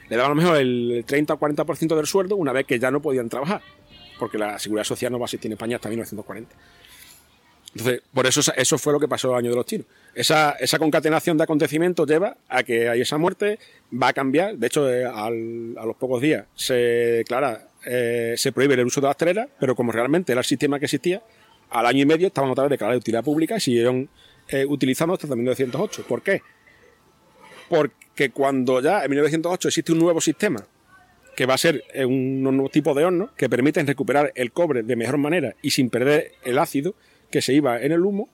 le daban a lo mejor el 30 o 40% del sueldo una vez que ya no podían trabajar, porque la seguridad social no va a existir en España hasta 1940. Entonces, por eso eso fue lo que pasó el año de los chinos. Esa, esa concatenación de acontecimientos lleva a que hay esa muerte, va a cambiar. De hecho, eh, a los pocos días se declara, eh, se prohíbe el uso de las teleras, pero como realmente era el sistema que existía, al año y medio estaban otra vez declaradas de utilidad pública y siguieron eh, utilizando hasta 1908. ¿Por qué? Porque cuando ya en 1908 existe un nuevo sistema, que va a ser un nuevo tipo de horno, que permiten recuperar el cobre de mejor manera y sin perder el ácido que se iba en el humo,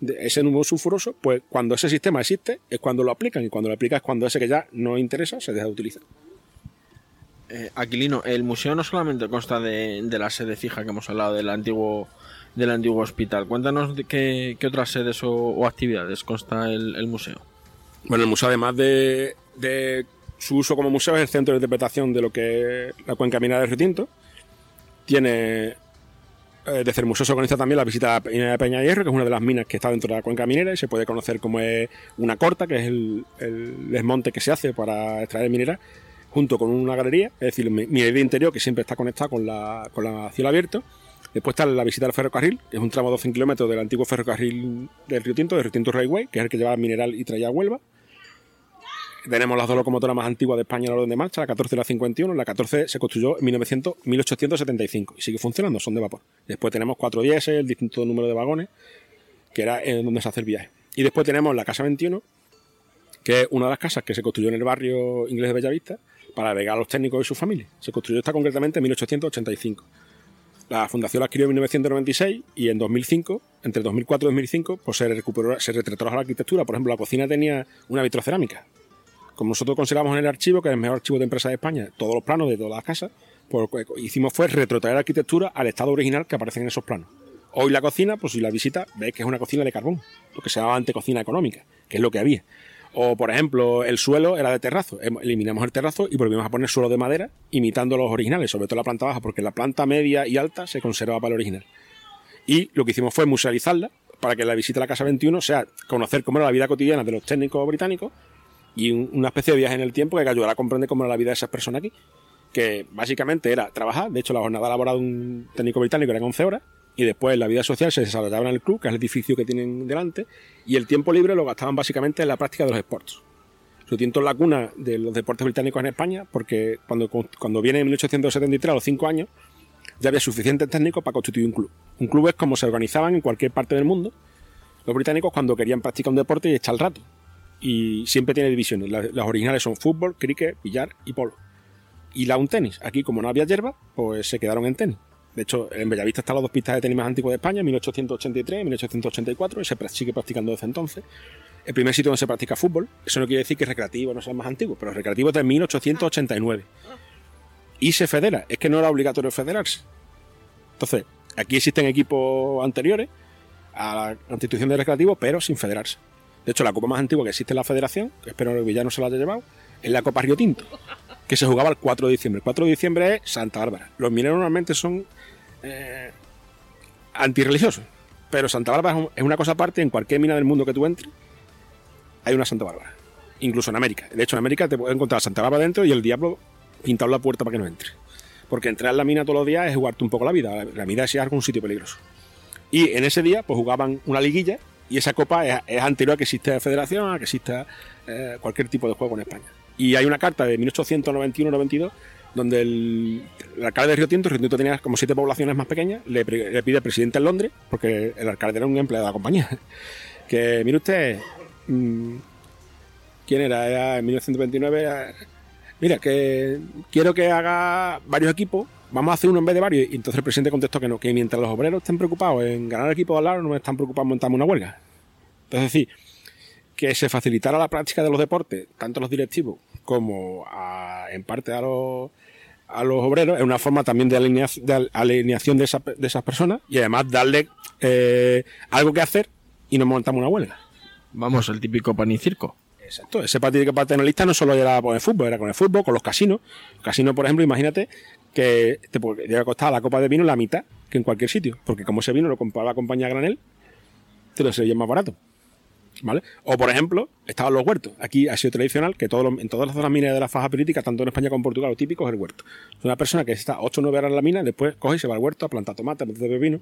ese humo sulfuroso, pues cuando ese sistema existe es cuando lo aplican y cuando lo aplicas es cuando ese que ya no interesa se deja de utilizar. Eh, Aquilino, el museo no solamente consta de, la sede fija que hemos hablado del antiguo del antiguo hospital. Cuéntanos de qué, otras sedes o, actividades consta el museo. Bueno, el museo, además de, su uso como museo, es el centro de interpretación de lo que es la cuenca minera de Retinto. Tiene eh, desde el museo se organiza también la visita a la mina de Peña Hierro, que es una de las minas que está dentro de la cuenca minera y se puede conocer como es una corta, que es el, el desmonte que se hace para extraer mineral, junto con una galería, es decir, mi- minería interior que siempre está conectada con la, con la cielo abierto. Después está la visita al ferrocarril, que es un tramo de 12 kilómetros del antiguo ferrocarril del Río Tinto, del Río Tinto Railway, que es el que llevaba mineral y traía a Huelva. Tenemos las dos locomotoras más antiguas de España en orden de marcha, la 14 y la 51. La 14 se construyó en 1900 1875 y sigue funcionando, son de vapor. Después tenemos cuatro diésel, distinto número de vagones, que era en donde se hace el viaje. Y después tenemos la Casa 21, que es una de las casas que se construyó en el barrio inglés de Bellavista para albergar a los técnicos y sus familias. Se construyó esta concretamente en 1885. La fundación la adquirió en 1996 y en 2005, entre 2004 y 2005, pues se recuperó, se retrató la arquitectura. Por ejemplo, la cocina tenía una vitrocerámica. Como nosotros consideramos en el archivo, que es el mejor archivo de empresa de España, todos los planos de todas las casas, pues lo que hicimos fue retrotraer la arquitectura al estado original que aparece en esos planos. Hoy la cocina, pues si la visita, ves que es una cocina de carbón, lo que se llamaba antes cocina económica, que es lo que había. O, por ejemplo, el suelo era de terrazo. Eliminamos el terrazo y volvimos a poner suelo de madera, imitando los originales, sobre todo la planta baja, porque la planta media y alta se conserva para el original. Y lo que hicimos fue musealizarla para que la visita a la Casa 21 sea conocer cómo era la vida cotidiana de los técnicos británicos y un- una especie de viaje en el tiempo que ayudará a comprender cómo era la vida de esas personas aquí. Que básicamente era trabajar, de hecho la jornada laboral de un técnico británico era 11 horas, y después la vida social se desarrollaba en el club, que es el edificio que tienen delante, y el tiempo libre lo gastaban básicamente en la práctica de los sports. Su tiento es la cuna de los deportes británicos en España, porque cuando, cuando viene en 1873, a los 5 años, ya había suficientes técnicos para constituir un club. Un club es como se organizaban en cualquier parte del mundo los británicos cuando querían practicar un deporte y echar el rato. Y siempre tiene divisiones. Las, originales son fútbol, cricket, billar y polo. Y la un tenis. Aquí, como no había hierba, pues se quedaron en tenis. De hecho, en Bellavista están las dos pistas de tenis más antiguas de España, 1883 y 1884, y se sigue practicando desde entonces. El primer sitio donde se practica fútbol, eso no quiere decir que recreativo no sea más antiguo, pero recreativo es de 1889. Y se federa, es que no era obligatorio federarse. Entonces, aquí existen equipos anteriores a la constitución de recreativo, pero sin federarse. De hecho, la copa más antigua que existe en la federación, que espero que ya no se la haya llevado, es la Copa Río Tinto, que se jugaba el 4 de diciembre. El 4 de diciembre es Santa Bárbara. Los mineros normalmente son eh, antirreligiosos, pero Santa Bárbara es un- es una cosa aparte. En cualquier mina del mundo que tú entres, hay una Santa Bárbara. Incluso en América. De hecho, en América te puedes encontrar Santa Bárbara dentro y el diablo pintado la puerta para que no entre. Porque entrar en la mina todos los días es jugarte un poco la vida. La, mina es algo un sitio peligroso. Y en ese día, pues jugaban una liguilla y esa copa es, anterior a que exista federación, a que exista eh, cualquier tipo de juego en España. Y hay una carta de 1891-92 donde el, alcalde de Río Tinto, Río Tinto tenía como siete poblaciones más pequeñas, le, pide al presidente en Londres, porque el alcalde era un empleado de la compañía, <laughs> que mire usted, mm, ¿quién era? En 1929, era- mira, que quiero que haga varios equipos, vamos a hacer uno en vez de varios. Y entonces el presidente contestó que no, que mientras los obreros estén preocupados en ganar el equipo de al lado, no están preocupados en montar una huelga. Es decir, que se facilitara la práctica de los deportes, tanto a los directivos como a- en parte a los, a los obreros, es una forma también de, alinea- de al- alineación de, esa- de esas personas y además darle eh, algo que hacer y no montamos una huelga. Vamos, el típico pan y circo. Exacto, ese partido paternalista no solo era con el fútbol, era con el fútbol, con los casinos. Los casinos, por ejemplo, imagínate que te podría costar la copa de vino la mitad que en cualquier sitio, porque como ese vino lo compraba la compañía granel, te lo sería más barato. ¿Vale? O por ejemplo, estaban los huertos. Aquí ha sido tradicional que todos los- en todas las zonas mineras de la faja política, tanto en España como en Portugal, lo típico es el huerto. Una persona que está 8 o 9 horas en la mina, después coge y se va al huerto a plantar tomate, a plantar pepino.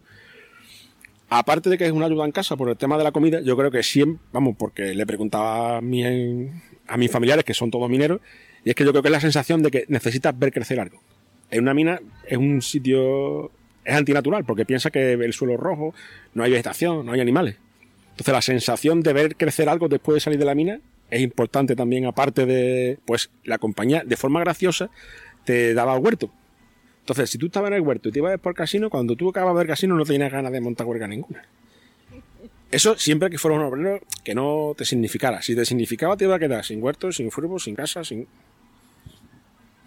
Aparte de que es una ayuda en casa por el tema de la comida, yo creo que siempre, vamos, porque le preguntaba a, a mis familiares, que son todos mineros, y es que yo creo que es la sensación de que necesitas ver crecer algo. En una mina es un sitio, es antinatural, porque piensa que el suelo rojo, no hay vegetación, no hay animales. Entonces la sensación de ver crecer algo después de salir de la mina es importante también, aparte de, pues, la compañía, de forma graciosa, te daba al huerto. Entonces, si tú estabas en el huerto y te ibas por el casino, cuando tú acabas de ver casino no tenías ganas de montar huelga ninguna. Eso siempre que fuera un obrero que no te significara. Si te significaba, te iba a quedar sin huerto, sin furbo, sin casa, sin.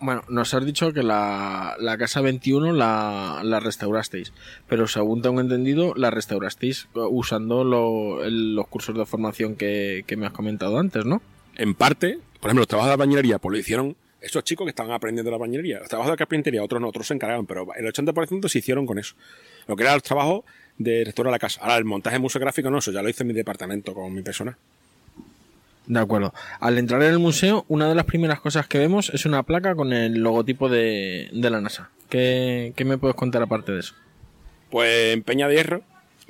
Bueno, nos has dicho que la, la casa 21 la, la restaurasteis, pero según tengo entendido, la restaurasteis eh, usando los cursos de formación que, que me has comentado antes, ¿no? En parte, por ejemplo, los trabajos de la bañería, pues lo hicieron esos chicos que estaban aprendiendo la bañería. Los trabajos de carpintería, otros no, otros se encargaban, pero el 80% se hicieron con eso. Lo que era el trabajo de restaurar la casa. Ahora, el montaje museográfico no, eso ya lo hice en mi departamento con mi persona. De acuerdo. Al entrar en el museo, una de las primeras cosas que vemos es una placa con el logotipo de, de la NASA. ¿Qué, ¿Qué me puedes contar aparte de eso? Pues en Peña de Hierro,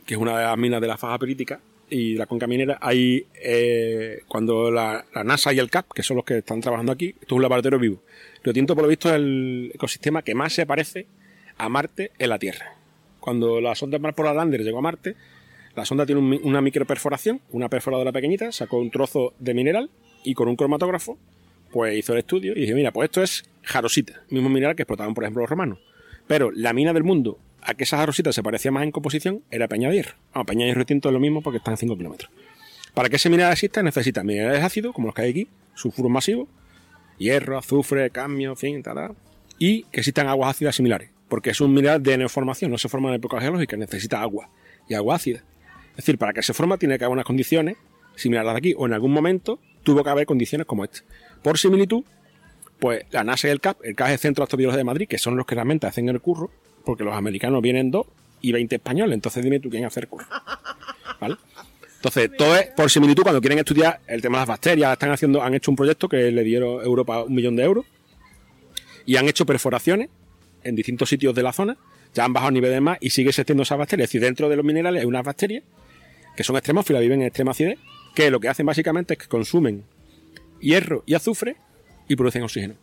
que es una de las minas de la faja perítica y la conca minera, hay eh, cuando la, NASA y el CAP, que son los que están trabajando aquí, esto es un laboratorio vivo. Río Tinto, por lo visto, es el ecosistema que más se parece a Marte en la Tierra. Cuando la sonda Mars Polar Lander llegó a Marte, la sonda tiene un una microperforación, una perforadora pequeñita, sacó un trozo de mineral y con un cromatógrafo pues hizo el estudio y dije, mira, pues esto es jarosita, mismo mineral que explotaban, por ejemplo, los romanos. Pero la mina del mundo a que esa jarosita se parecía más en composición era Peña de Hierro. Vamos, Peña de Hierro y es lo mismo porque están a 5 kilómetros. Para que ese mineral exista necesita minerales ácidos, como los que hay aquí, sulfuros masivos, hierro, azufre, cadmio, en fin, tal, y que existan aguas ácidas similares. Porque es un mineral de neoformación, no se forma en época geológica, necesita agua y agua ácida. Es decir, para que se forma tiene que haber unas condiciones similares a las de aquí, o en algún momento tuvo que haber condiciones como esta. Por similitud, pues la NASA y el CAP, el CAP es el Centro de Astrobiología de Madrid, que son los que realmente hacen el curro, porque los americanos vienen dos y 20 españoles, entonces dime tú quién hace el curro. ¿Vale? Entonces, <laughs> todo es por similitud, cuando quieren estudiar el tema de las bacterias, están haciendo, han hecho un proyecto que le dieron Europa un millón de euros y han hecho perforaciones en distintos sitios de la zona, ya han bajado el nivel de mar y sigue existiendo esas bacterias. Es decir, dentro de los minerales hay unas bacterias que son extremófilas, viven en extrema acidez, que lo que hacen básicamente es que consumen hierro y azufre y producen oxígeno.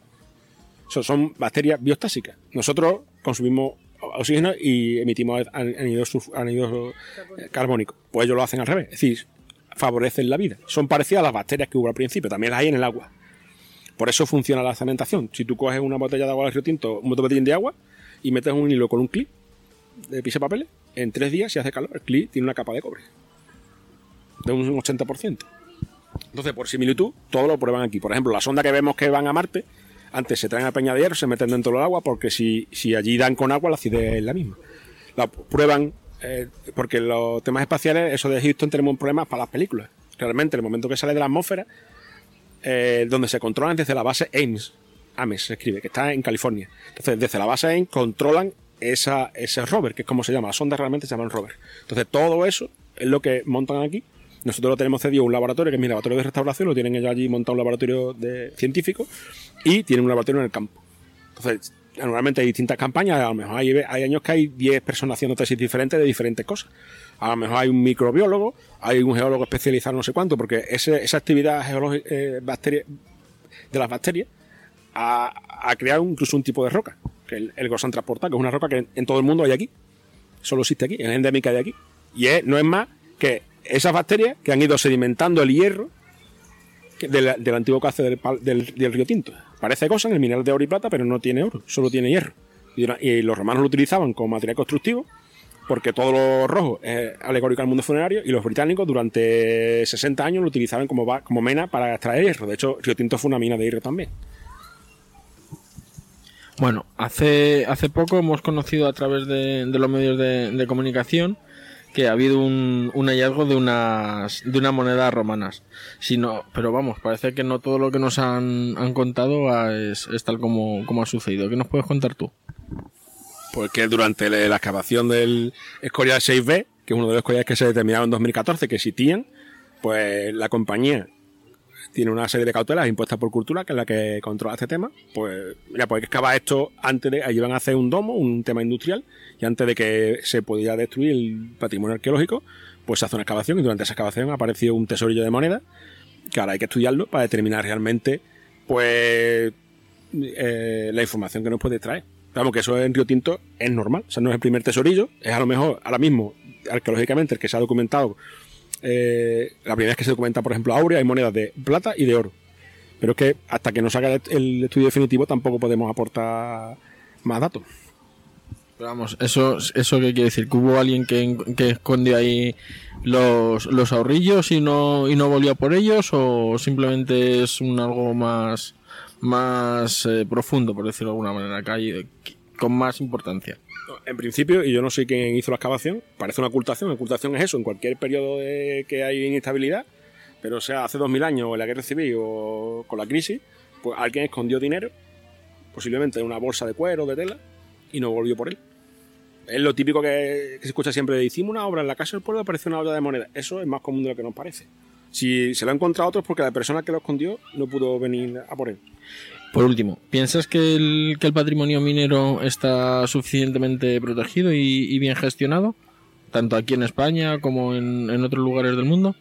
Eso son bacterias biostásicas. Nosotros consumimos oxígeno y emitimos an- anhídrido sulf- anhídrido eh, carbónico. Pues ellos lo hacen al revés. Es decir, favorecen la vida. Son parecidas a las bacterias que hubo al principio, también las hay en el agua. Por eso funciona la cementación. Si tú coges una botella de agua del río Tinto, un botellín de agua, y metes un hilo con un clip de pise papeles, en tres días, si hace calor, el clip tiene una capa de cobre. De un 80%. Entonces, por similitud, todo lo prueban aquí. Por ejemplo, la sonda que vemos que van a Marte, antes se traen a Peña de Hierro, se meten dentro del agua, porque si, si allí dan con agua, la acidez es la misma. La prueban, eh, porque los temas espaciales, eso de Houston, tenemos un problema para las películas. Realmente, el momento que sale de la atmósfera, eh, donde se controlan desde la base Ames, Ames se escribe, que está en California. Entonces, desde la base Ames controlan esa, ese rover, que es como se llama, las sondas realmente se llaman rover. Entonces, todo eso es lo que montan aquí. Nosotros lo tenemos cedido a un laboratorio, que es mi laboratorio de restauración, lo tienen ellos allí montado un laboratorio de científico y tienen un laboratorio en el campo. Entonces, normalmente hay distintas campañas, a lo mejor hay, años que hay 10 personas haciendo tesis diferentes de diferentes cosas. A lo mejor hay un microbiólogo, hay un geólogo especializado no sé cuánto, porque ese- esa actividad geológica eh, de las bacterias ha, creado incluso un tipo de roca, que el, el Gosan transportado, que es una roca que en, todo el mundo hay aquí. Solo existe aquí, es endémica de aquí. Y no es más que esas bacterias que han ido sedimentando el hierro del, del antiguo cauce del, del- del río Tinto. Parece cosa en el mineral de oro y plata, pero no tiene oro, solo tiene hierro. Y, los romanos lo utilizaban como material constructivo, porque todo lo rojo es alegórico al mundo funerario, y los británicos durante 60 años lo utilizaban como, como mena para extraer hierro. De hecho, Río Tinto fue una mina de hierro también. Bueno, hace, hace poco hemos conocido a través de, de los medios de comunicación que ha habido un, hallazgo de unas de unas monedas romanas. Pero vamos, parece que no todo lo que nos han, han contado ah, es, tal como, ha sucedido. ¿Qué nos puedes contar tú? Porque durante la excavación del Escorial 6B, que es uno de los escoriales que se determinaron en 2014 que existían, pues la compañía tiene una serie de cautelas impuestas por cultura, que es la que controla este tema. Pues, mira, pues hay que excavar esto antes de. Allí van a hacer un domo, un tema industrial, y antes de que se pudiera destruir el patrimonio arqueológico, pues se hace una excavación, y durante esa excavación ha aparecido un tesorillo de moneda, que ahora hay que estudiarlo para determinar realmente, pues, eh, la información que nos puede traer. Vamos, que eso en Río Tinto es normal, o sea, no es el primer tesorillo, es a lo mejor ahora mismo, arqueológicamente, el que se ha documentado eh, la primera vez que se documenta, por ejemplo, Aurea, hay monedas de plata y de oro. Pero es que hasta que no salga el- el estudio definitivo tampoco podemos aportar más datos. Pero vamos, eso, eso qué quiere decir, que hubo alguien que, que escondió ahí los, los ahorrillos y no, y no volvió a por ellos, o simplemente es un algo más, más eh, profundo, por decirlo de alguna manera, que con más importancia. En principio, y yo no sé quién hizo la excavación, parece una ocultación. Ocultación es eso, en cualquier periodo de- que hay inestabilidad, pero sea hace 2000 años o en la guerra civil o con la crisis, pues alguien escondió dinero, posiblemente en una bolsa de cuero de tela, y no volvió por él. Es lo típico que, que se escucha siempre hicimos una obra en la casa del pueblo apareció una olla de moneda. Eso es más común de lo que nos parece. Si se lo ha encontrado a otros porque la persona que lo escondió no pudo venir a por él. Por último, ¿piensas que el, que el patrimonio minero está suficientemente protegido y, y bien gestionado? Tanto aquí en España como en, en otros lugares del mundo.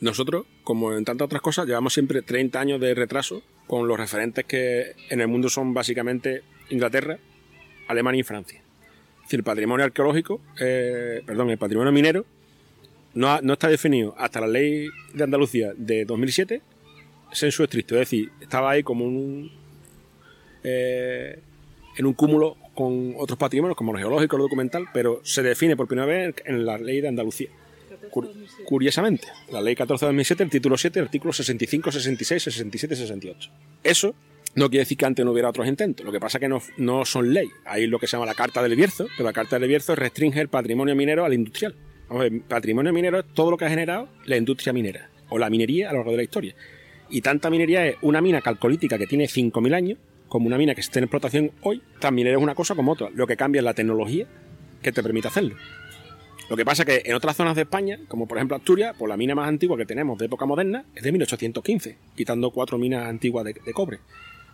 Nosotros, como en tantas otras cosas, llevamos siempre 30 años de retraso con los referentes que en el mundo son básicamente Inglaterra, Alemania y Francia. Es decir, el patrimonio arqueológico, eh, perdón, el patrimonio minero no, ha- no está definido hasta la ley de Andalucía de 2007 sensu estricto, es decir, estaba ahí como un, eh, en un cúmulo con otros patrimonios como los geológicos, lo documental, pero se define por primera vez en la ley de Andalucía. Cur- curiosamente, la ley 14 de 2007, el título 7, artículos 65, 66, 67 y 68. Eso no quiere decir que antes no hubiera otros intentos. Lo que pasa es que no, no son ley. Hay lo que se llama la Carta del Bierzo, pero la Carta del Bierzo restringe el patrimonio minero al industrial. Patrimonio minero es todo lo que ha generado la industria minera o la minería a lo largo de la historia. Y tanta minería es una mina calcolítica que tiene 5.000 años, como una mina que esté en explotación hoy. También es una cosa como otra. Lo que cambia es la tecnología que te permite hacerlo. Lo que pasa es que en otras zonas de España, como por ejemplo Asturias, pues la mina más antigua que tenemos de época moderna es de 1815, quitando cuatro minas antiguas de cobre.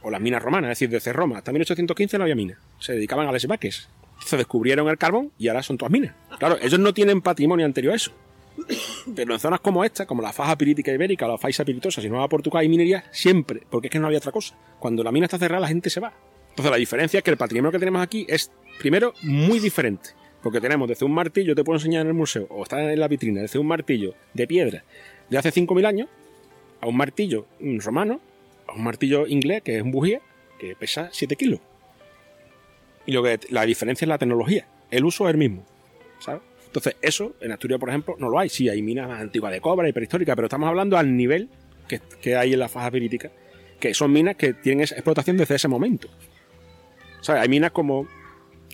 O las minas romanas, es decir, desde Roma hasta 1815 no había minas. Se dedicaban a desvaques. Se descubrieron el carbón y ahora son todas minas. Claro, ellos no tienen patrimonio anterior a eso. Pero en zonas como esta, como la faja pirítica ibérica la faisa piritosa, si no va a Portugal hay minería siempre, porque es que no había otra cosa. Cuando la mina está cerrada, la gente se va. Entonces la diferencia es que el patrimonio que tenemos aquí es, primero, muy diferente. Porque tenemos desde un martillo, te puedo enseñar en el museo, o está en la vitrina, desde un martillo de piedra de hace 5.000 años, a un martillo romano, un martillo inglés, que es un bujía, que pesa 7 kilos. Y lo que la diferencia es la tecnología. El uso es el mismo. ¿Sabes? Entonces, eso en Asturias, por ejemplo, no lo hay. Sí, hay minas antiguas de cobre y prehistóricas, pero estamos hablando al nivel que, que hay en la faja pirítica, que son minas que tienen esa explotación desde ese momento. ¿Sabes? Hay minas como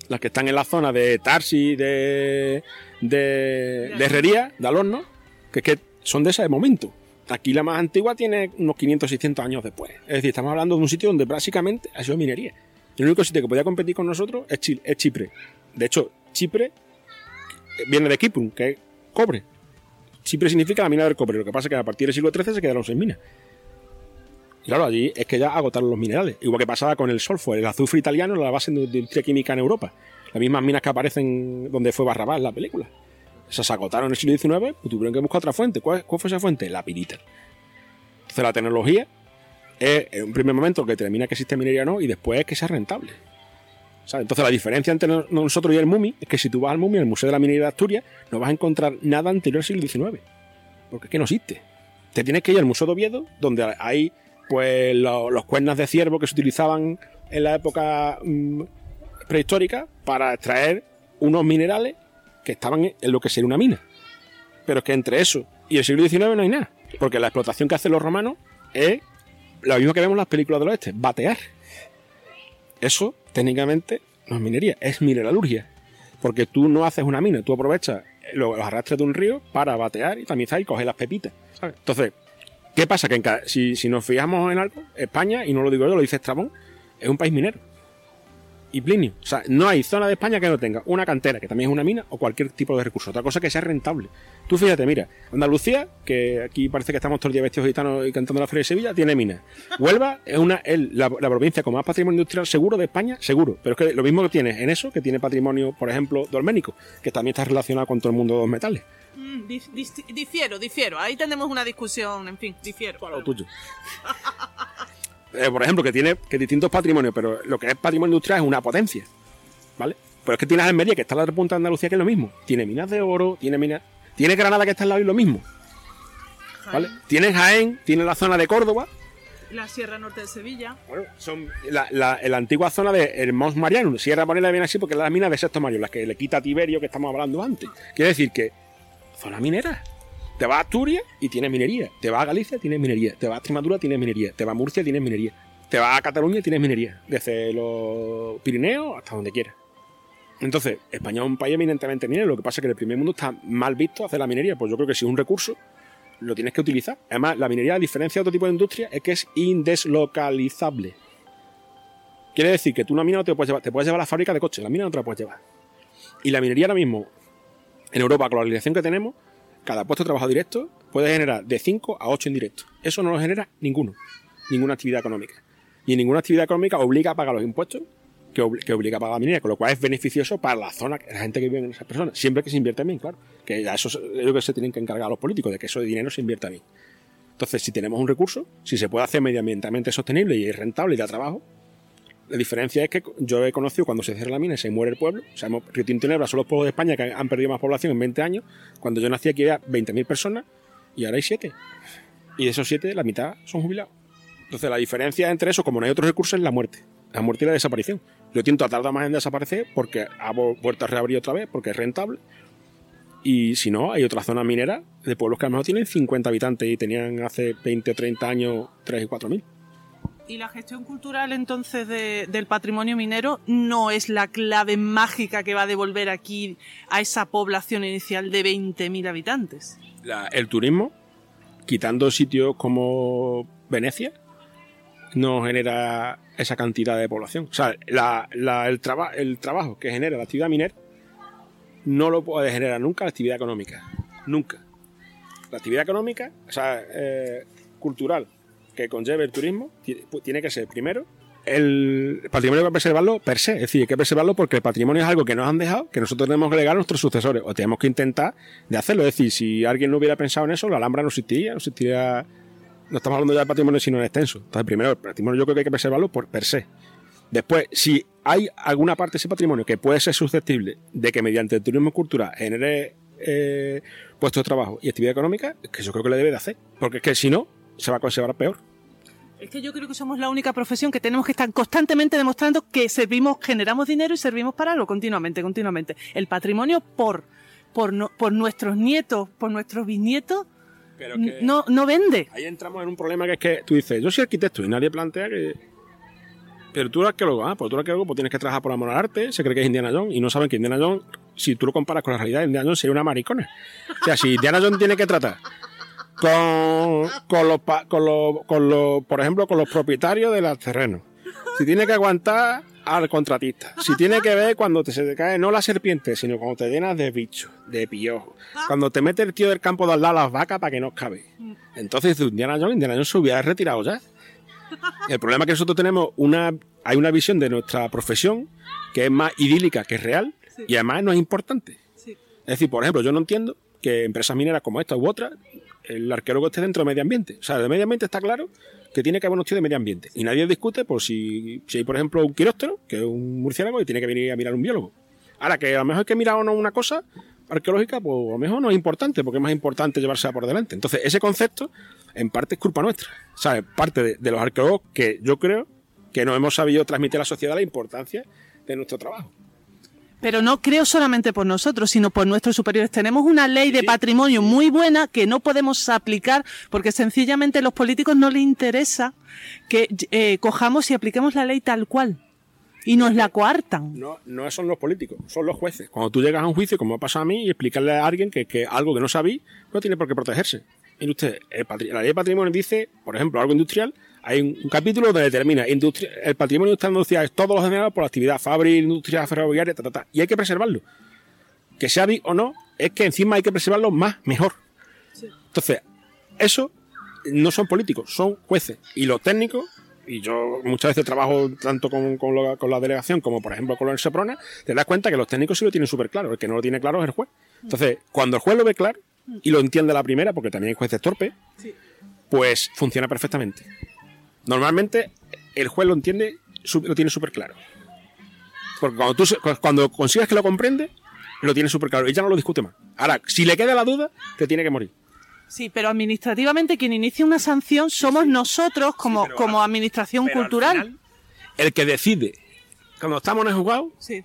las que están en la zona de Tarsi, de, de, de Herrería, de Alorno, que, que son de ese momento. Aquí la más antigua tiene unos 500, 600 años después. Es decir, estamos hablando de un sitio donde básicamente ha sido minería. El único sitio que podía competir con nosotros es, Chipre. De hecho, Chipre viene de Kiprum, que es cobre. Chipre significa la mina del cobre. Lo que pasa es que a partir del siglo XIII se quedaron sin minas. Y claro, allí es que ya agotaron los minerales. Igual que pasaba con el sulfo, el azufre italiano, la base de industria química en Europa. Las mismas minas que aparecen donde fue Barrabás la película. Se agotaron en el siglo XIX, pues tuvieron que buscar otra fuente. ¿Cuál, fue esa fuente? La pirita. Entonces la tecnología es en un primer momento que determina que existe minería o no y después es que sea rentable. Entonces la diferencia entre no- nosotros y el MUMI es que si tú vas al MUMI, al Museo de la Minería de Asturias, no vas a encontrar nada anterior al siglo XIX. Porque es que no existe. Te tienes que ir al Museo de Oviedo, donde hay pues lo- los cuernas de ciervo que se utilizaban en la época mm, prehistórica para extraer unos minerales que estaban en lo que sería una mina. Pero es que entre eso y el siglo XIX no hay nada. Porque la explotación que hacen los romanos es lo mismo que vemos en las películas del oeste, batear. Eso, técnicamente, no es minería, es mineralurgia. Porque tú no haces una mina, tú aprovechas los arrastres de un río para batear y tamizar y coger las pepitas. Entonces, ¿qué pasa? Que en ca- si, si nos fijamos en algo, España, y no lo digo yo, lo dice Estrabón, es un país minero. Y Plinio. O sea, no hay zona de España que no tenga una cantera, que también es una mina, o cualquier tipo de recurso. Otra cosa que sea rentable. Tú fíjate, mira, Andalucía, que aquí parece que estamos todos el día vestidos gitanos y cantando la Feria de Sevilla, tiene mina. Huelva es una, la, la provincia con más patrimonio industrial seguro de España, seguro. Pero es que lo mismo que tiene en eso, que tiene patrimonio, por ejemplo, dolménico, que también está relacionado con todo el mundo de los metales. Mm, dif- difiero, difiero. Ahí tenemos una discusión, en fin, difiero. Para lo tuyo. <laughs> Eh, por ejemplo, que tiene que distintos patrimonios, pero lo que es patrimonio industrial es una potencia. ¿Vale? Pero es que tienes Almería, que está en la otra punta de Andalucía, que es lo mismo. Tiene minas de oro, tiene minas. Tiene Granada, que está al lado, y lo mismo. ¿Vale? Tienes Jaén, tiene la zona de Córdoba. La Sierra Norte de Sevilla. Bueno, son la, la- la antigua zona de el Mons Mariano. Sierra Morena viene así porque es la mina de Sexto Mario, las que le quita a Tiberio que estamos hablando antes. Quiere decir que zona minera. Te vas a Asturias y tienes minería. Te vas a Galicia, tienes minería. Te vas a Extremadura, tienes minería. Te vas a Murcia, tienes minería. Te vas a Cataluña, tienes minería. Desde los Pirineos hasta donde quieras. Entonces, España es un país eminentemente minero. Lo que pasa es que el primer mundo está mal visto hacer la minería. Pues yo creo que si es un recurso, lo tienes que utilizar. Además, la minería, a diferencia de otro tipo de industria, es que es indeslocalizable. Quiere decir que tú una mina no te puedes llevar, te puedes llevar a la fábrica de coches, la mina no te la puedes llevar. Y la minería ahora mismo, en Europa, con la legislación que tenemos, cada puesto de trabajo directo puede generar de 5 a 8 indirectos. Eso no lo genera ninguno, ninguna actividad económica. Y ninguna actividad económica obliga a pagar los impuestos que, obliga a pagar la minería, con lo cual es beneficioso para la zona, la gente que vive en esas personas, siempre que se invierte bien, claro. Que eso es lo que se tienen que encargar los políticos, de que eso de dinero se invierta bien. Entonces, si tenemos un recurso, si se puede hacer medioambientalmente sostenible y rentable y da trabajo, la diferencia es que yo he conocido cuando se cierra la mina y se muere el pueblo. O sea, Río Tinto y Nebra son los pueblos de España que han perdido más población en 20 años. Cuando yo nací aquí había 20.000 personas y ahora hay 7. Y de esos 7, la mitad son jubilados. Entonces, la diferencia entre eso, como no hay otros recursos, es la muerte. La muerte y la desaparición. Río Tinto ha tardado más en desaparecer porque ha vuelto a reabrir otra vez, porque es rentable. Y si no, hay otra zona minera de pueblos que a lo mejor tienen 50 habitantes y tenían hace 20 o 30 años 3 y 4 mil. ¿Y la gestión cultural entonces del patrimonio minero no es la clave mágica que va a devolver aquí a esa población inicial de 20.000 habitantes? el turismo, quitando sitios como Venecia, no genera esa cantidad de población. O sea, el, el trabajo que genera la actividad minera no lo puede generar nunca la actividad económica. Nunca. La actividad económica, o sea, eh, cultural, que conlleve el turismo tiene que ser, primero, el patrimonio hay que preservarlo per se. Es decir, hay que preservarlo porque el patrimonio es algo que nos han dejado, que nosotros tenemos que legar a nuestros sucesores, o tenemos que intentar de hacerlo. Es decir, si alguien no hubiera pensado en eso, la Alhambra no existiría, no existiría. No estamos hablando ya de patrimonio, sino en extenso. Entonces, primero, el patrimonio yo creo que hay que preservarlo por per se. Después, si hay alguna parte de ese patrimonio que puede ser susceptible de que mediante el turismo cultural genere eh, puestos de trabajo y actividad económica, que yo creo que le debe de hacer. Porque es que si no, se va a conservar peor. Es que yo creo que somos la única profesión que tenemos que estar constantemente demostrando que servimos, generamos dinero y servimos para algo continuamente, continuamente. El patrimonio por, por, por nuestros nietos, por nuestros bisnietos, no, no vende. Ahí entramos en un problema que es que tú dices, yo soy arquitecto y nadie plantea que... Pero tú eres arqueólogo, ah, pues tú eres arqueólogo, pues tienes que trabajar por amor al arte, se cree que es Indiana Jones y no saben que Indiana Jones, si tú lo comparas con la realidad, Indiana Jones sería una maricona. O sea, si Indiana Jones tiene que tratar con, con, los, con, los, con los, por ejemplo, con los propietarios de los terrenos. Si tiene que aguantar al contratista. Si tiene que ver cuando te se te cae no la serpiente, sino cuando te llenas de bichos, de piojos. Cuando te mete el tío del campo de al lado las vacas para que no cabe. Entonces, Indiana Jones, Indiana Jones se hubiera retirado ya. El problema es que nosotros tenemos una, hay una visión de nuestra profesión que es más idílica que real y además no es importante. Es decir, por ejemplo, yo no entiendo que empresas mineras como esta u otra el arqueólogo esté dentro de medio ambiente. O sea, de medio ambiente está claro que tiene que haber un tío de medio ambiente. Y nadie discute por si, si hay, por ejemplo, un quiróptero, que es un murciélago, y tiene que venir a mirar un biólogo. Ahora, que a lo mejor hay que mirar o no una cosa arqueológica, pues a lo mejor no es importante, porque es más importante llevársela por delante. Entonces, ese concepto, en parte, es culpa nuestra. Sea, parte de los arqueólogos que yo creo que no hemos sabido transmitir a la sociedad la importancia de nuestro trabajo. Pero no creo solamente por nosotros, sino por nuestros superiores. Tenemos una ley de patrimonio muy buena que no podemos aplicar porque sencillamente a los políticos no les interesa que eh, cojamos y apliquemos la ley tal cual. Y nos la coartan. No, no son los políticos, son los jueces. Cuando tú llegas a un juicio, como ha pasado a mí, y explicarle a alguien que, que algo que no sabí no tiene por qué protegerse. Mire usted, la ley de patrimonio dice, por ejemplo, algo industrial, hay un, capítulo donde determina el patrimonio industrial es todo lo generado por la actividad fábrica, industria ferroviaria, ta, ta, ta, y hay que preservarlo. Que sea vi o no, es que encima hay que preservarlo más, mejor. Entonces, eso no son políticos, son jueces. Y los técnicos, y yo muchas veces trabajo tanto con, la, delegación como por ejemplo con el Seprona, te das cuenta que los técnicos sí lo tienen súper claro, el que no lo tiene claro es el juez. Entonces, cuando el juez lo ve claro y lo entiende a la primera, porque también hay jueces torpes, pues funciona perfectamente. Normalmente el juez lo entiende, lo tiene súper claro. Porque cuando, tú, cuando consigues que lo comprende, lo tiene súper claro y ya no lo discute más. Ahora, si le queda la duda, te tiene que morir. Sí, pero administrativamente quien inicia una sanción somos nosotros como, como administración cultural. el que decide, cuando estamos en el juzgado, es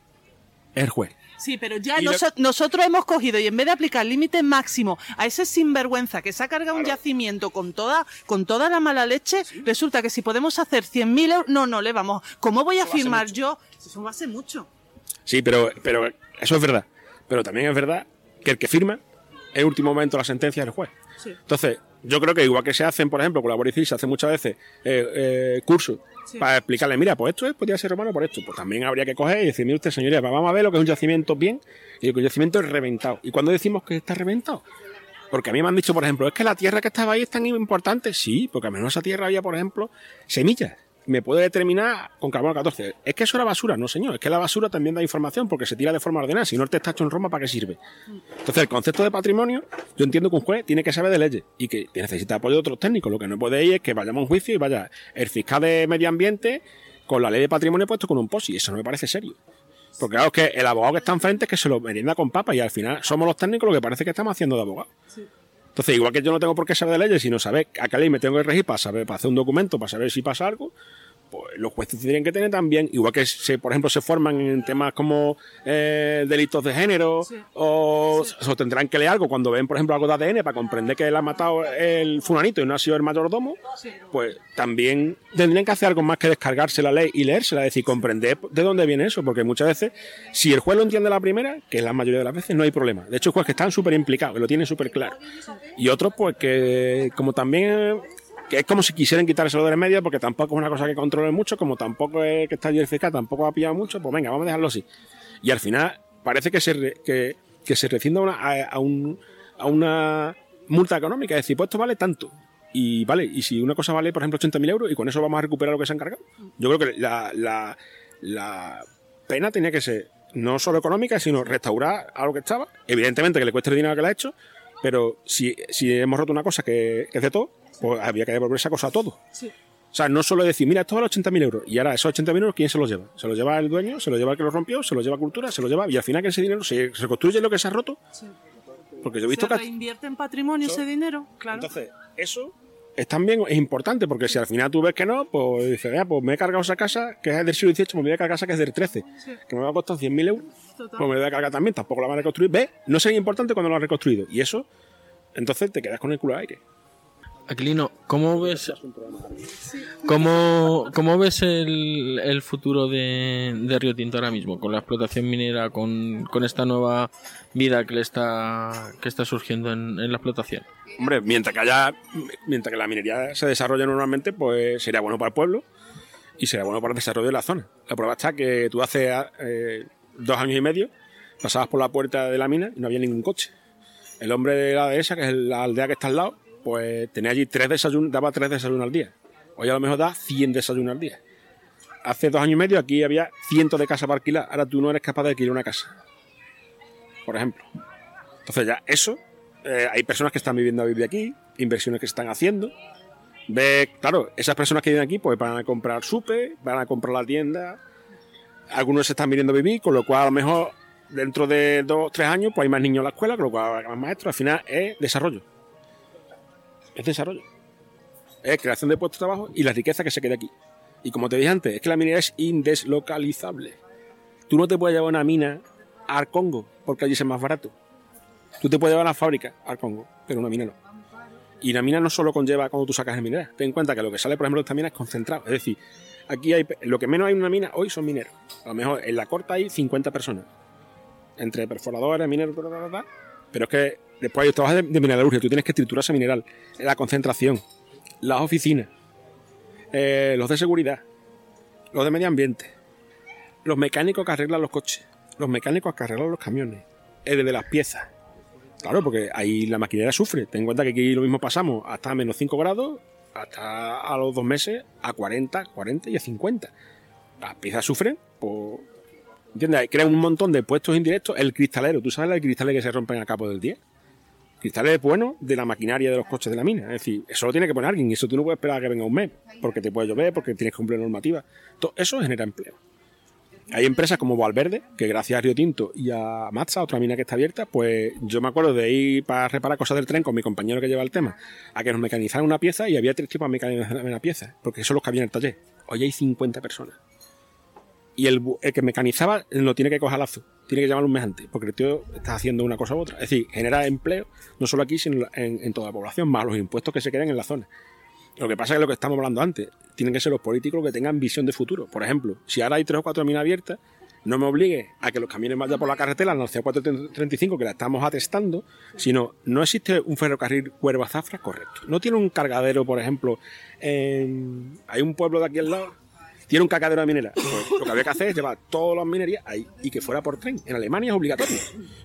el juez. Sí, pero ya nosotros hemos cogido y en vez de aplicar límite máximo a ese sinvergüenza que se ha cargado un yacimiento con toda, con toda la mala leche, resulta que si podemos hacer 100.000 euros, no, no le vamos. ¿Cómo voy a firmar yo? Eso va a ser mucho. Sí, pero, pero eso es verdad. Pero también es verdad que el que firma el último momento la sentencia del juez. Sí. Entonces, yo creo que igual que se hacen, por ejemplo, con la Civil, se hacen muchas veces eh, eh, cursos Sí. para explicarle, mira, pues esto es, podría ser romano por esto. Pues también habría que coger y decir, mire usted, señoría, vamos a ver lo que es un yacimiento bien y el yacimiento es reventado. ¿Y cuando decimos que está reventado? Porque a mí me han dicho, por ejemplo, es que la tierra que estaba ahí es tan importante. Sí, porque a menos esa tierra había, por ejemplo, semillas. Me puede determinar con carbono 14. Es que eso era basura, no señor. Es que la basura también da información porque se tira de forma ordenada. Si no te está hecho en Roma, ¿para qué sirve? Entonces, el concepto de patrimonio, yo entiendo que un juez tiene que saber de leyes y que necesita apoyo de otros técnicos. Lo que no puede ir es que vayamos a un juicio y vaya el fiscal de medio ambiente con la ley de patrimonio puesto con un posi. Eso no me parece serio. Porque claro, es que el abogado que está enfrente es que se lo merienda con papa y al final somos los técnicos lo que parece que estamos haciendo de abogado. Entonces, igual que yo no tengo por qué saber de leyes, sino saber a qué ley me tengo que regir para saber, para hacer un documento, para saber si pasa algo, pues los jueces tendrían que tener también, igual que se, por ejemplo se forman en temas como eh, delitos de género, Sí. o, o tendrán que leer algo cuando ven, por ejemplo, algo de ADN para comprender que él ha matado el fulanito y no ha sido el mayordomo, pues también tendrían que hacer algo más que descargarse la ley y leérsela, es decir, comprender de dónde viene eso, porque muchas veces, si el juez lo entiende la primera, que es la mayoría de las veces, no hay problema. De hecho, jueces que están súper implicados, que lo tienen súper claro. Y otros, pues que como también que es como si quisieran quitárselo de en medio porque tampoco es una cosa que controle mucho, como tampoco es que está fiscal, tampoco ha pillado mucho, pues venga, vamos a dejarlo así. Y al final parece que se, que, se rescinda a un- a una multa económica, es decir, pues esto vale tanto. Y vale, y si una cosa vale, por ejemplo, 80.000 euros y con eso vamos a recuperar lo que se han cargado. Yo creo que la, la, la pena tenía que ser no solo económica, sino restaurar algo que estaba. Evidentemente que le cueste el dinero que le ha hecho, pero si, si hemos roto una cosa que, que es de todo, pues había que devolver esa cosa a todo. Sí. O sea, no solo decir, mira, esto vale 80.000 euros. Y ahora esos 80.000 euros, ¿quién se los lleva? ¿Se los lleva el dueño? ¿Se los lleva el que lo rompió? ¿Se los lleva Cultura? ¿Se los lleva? Y al final que ese dinero se, se construye lo que se ha roto. Sí. Porque yo he visto ¿Se que... reinvierte en patrimonio ese dinero? Claro. Entonces, eso es también es importante, porque si al final tú ves que no, pues dices, "Ya, pues me he cargado esa casa que es del siglo XVIII, me voy a cargar esa que es del XIII, Sí. que me va a costar 100.000 euros, Total. pues me voy a cargar también, tampoco la van a reconstruir. ¿Ves? No sería importante cuando lo han reconstruido. Y eso, entonces te quedas con el culo al aire. Aquilino, ¿cómo ves, cómo, cómo ves el, el futuro de, de Río Tinto ahora mismo? Con la explotación minera, con, con esta nueva vida que le está, que está surgiendo en, la explotación. Hombre, mientras que haya, mientras que la minería se desarrolle normalmente, pues sería bueno para el pueblo y sería bueno para el desarrollo de la zona. La prueba está que tú hace eh, dos años y medio pasabas por la puerta de la mina y no había ningún coche. El hombre de la dehesa, que es la aldea que está al lado, pues tenía allí tres desayunos, daba tres desayunos al día. Hoy a lo mejor da 100 desayunos al día. Hace dos años y medio aquí había cientos de casas para alquilar. Ahora tú no eres capaz de alquilar una casa. Por ejemplo. Entonces ya eso, eh, hay personas que están viviendo a vivir aquí, inversiones que se están haciendo. Ve, claro, esas personas que viven aquí pues van a comprar supe, van a comprar la tienda. Algunos se están viniendo a vivir, con lo cual a lo mejor dentro de dos tres años pues hay más niños en la escuela, con lo cual hay más maestros. Al final es desarrollo. Es desarrollo. Es creación de puestos de trabajo y la riqueza que se queda aquí. Y como te dije antes, es que la minería es indeslocalizable. Tú no te puedes llevar una mina al Congo porque allí es más barato. Tú te puedes llevar a la fábrica al Congo, pero una mina no. Y la mina no solo conlleva cuando tú sacas el mineral. Ten en cuenta que lo que sale, por ejemplo, esta mina es concentrado. Es decir, aquí hay lo que menos hay en una mina hoy son mineros. A lo mejor en la corta hay 50 personas. Entre perforadores, mineros, pero es que después hay trabajo de, de mineralurgia. Tú tienes que triturar ese mineral. La concentración, las oficinas, eh, los de seguridad, los de medio ambiente, los mecánicos que arreglan los coches, los mecánicos que arreglan los camiones, el de las piezas. Claro, porque ahí la maquinaria sufre. Ten en cuenta que aquí lo mismo pasamos hasta menos 5 grados, hasta a los dos meses a 40, 40 y a 50. Las piezas sufren, pues. ¿Entiendes? Crea un montón de puestos indirectos. El cristalero, ¿tú sabes el cristal que se rompen a cabo del día? Cristales buenos de la maquinaria de los coches de la mina. Es decir, eso lo tiene que poner alguien y eso tú no puedes esperar a que venga un mes, porque te puede llover, porque tienes que cumplir normativa. Todo eso genera empleo. Hay empresas como Valverde, que gracias a Río Tinto y a Matza, otra mina que está abierta, pues yo me acuerdo de ir para reparar cosas del tren con mi compañero que lleva el tema, a que nos mecanizaran una pieza y había tres tipos de mecanizar una pieza, porque eso los que había en el taller. Hoy hay 50 personas. Y el, que mecanizaba no tiene que coger lazo, tiene que llamarlo un mes antes, porque el tío está haciendo una cosa u otra. Es decir, genera empleo no solo aquí, sino en, en toda la población, más los impuestos que se quedan en la zona. Lo que pasa es que lo que estamos hablando antes, tienen que ser los políticos que tengan visión de futuro. Por ejemplo, si ahora hay tres o cuatro minas abiertas, no me obligue a que los camiones vayan por la carretera, la 435, que la estamos atestando, sino no existe un ferrocarril Huerva-Zafra correcto. No tiene un cargadero, por ejemplo, en... hay un pueblo de aquí al lado, tiene un cargadero de minera. Pues lo que había que hacer es llevar todas las minerías ahí y que fuera por tren. En Alemania es obligatorio.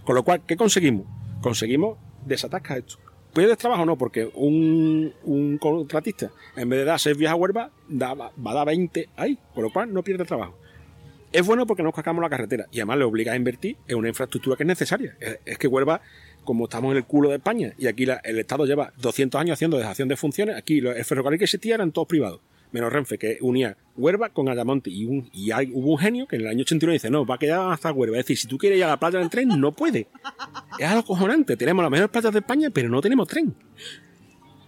Con lo cual, ¿qué conseguimos? Conseguimos desatascar esto. ¿Puedes trabajo no? Porque un, contratista, en vez de dar 6 vías a Huerva, va a dar 20 ahí. Con lo cual, no pierde trabajo. Es bueno porque nos cascamos la carretera y además le obliga a invertir en una infraestructura que es necesaria. Es, que Huelva, como estamos en el culo de España y aquí el Estado lleva 200 años haciendo dejación de funciones, aquí el ferrocarril que existía eran todos privados. Menos Renfe, que unía Huerva con Ayamonte. Y, hay, hubo un genio que en el año 89 dice, no, va a quedar hasta Huerva. Es decir, si tú quieres ir a la playa del tren, no puede. Es algo cojonante. Tenemos las mejores playas de España, pero no tenemos tren.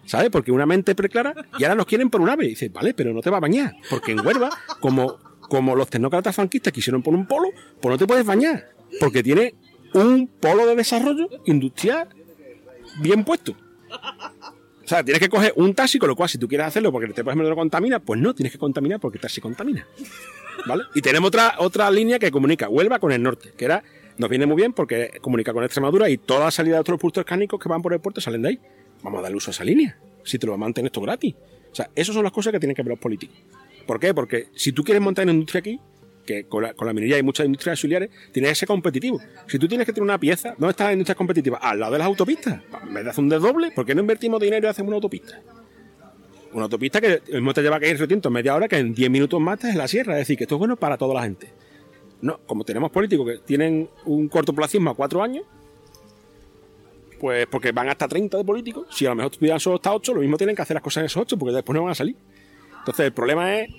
¿sabes? Porque una mente preclara y ahora nos quieren por un ave. Y dice, vale, pero no te va a bañar. Porque en Huerva, como como los tecnócratas franquistas quisieron poner un polo, pues no te puedes bañar, porque tiene un polo de desarrollo industrial bien puesto. O sea, tienes que coger un taxi, con lo cual si tú quieres hacerlo porque te puedes meter contamina, pues no, tienes que contaminar porque el taxi contamina. ¿Vale? Y tenemos otra, otra línea que comunica Huelva con el norte, que era, nos viene muy bien porque comunica con Extremadura y toda la salida de otros puntos escánicos que van por el puerto salen de ahí. Vamos a darle uso a esa línea, si te lo mantener esto gratis. O sea, esas son las cosas que tienen que ver los políticos. ¿Por qué? Porque si tú quieres montar una industria aquí, que con la, minería hay muchas industrias auxiliares, tienes que ser competitivo. Si tú tienes que tener una pieza, ¿dónde están las industrias competitivas? Al lado de las autopistas. En vez de hacer un desdoble, ¿por qué no invertimos dinero y hacemos una autopista? Una autopista que mismo te lleva que ir en media hora, que en 10 minutos más estás en la sierra. Es decir, que esto es bueno para toda la gente. No, como tenemos políticos que tienen un cortoplacismo a cuatro años, pues porque van hasta 30 de políticos, si a lo mejor tuvieran solo hasta 8, lo mismo tienen que hacer las cosas en esos 8, porque después no van a salir. Entonces, el problema es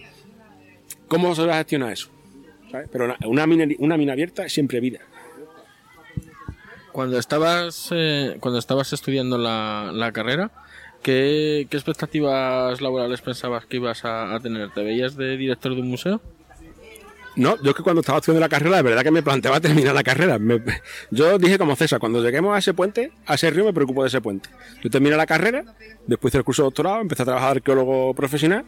cómo se va a gestionar eso. Pero una, mina, una mina abierta es siempre vida. Cuando estabas, eh, cuando estabas estudiando la, carrera, ¿qué, expectativas laborales pensabas que ibas a, tener? ¿Te veías de director de un museo? No, yo es que cuando estaba estudiando la carrera, de verdad que me planteaba <laughs> terminar la carrera. yo dije como César, cuando lleguemos a ese puente, a ese río, me preocupo de ese puente. Yo terminé la carrera, después hice el curso de doctorado, empecé a trabajar arqueólogo profesional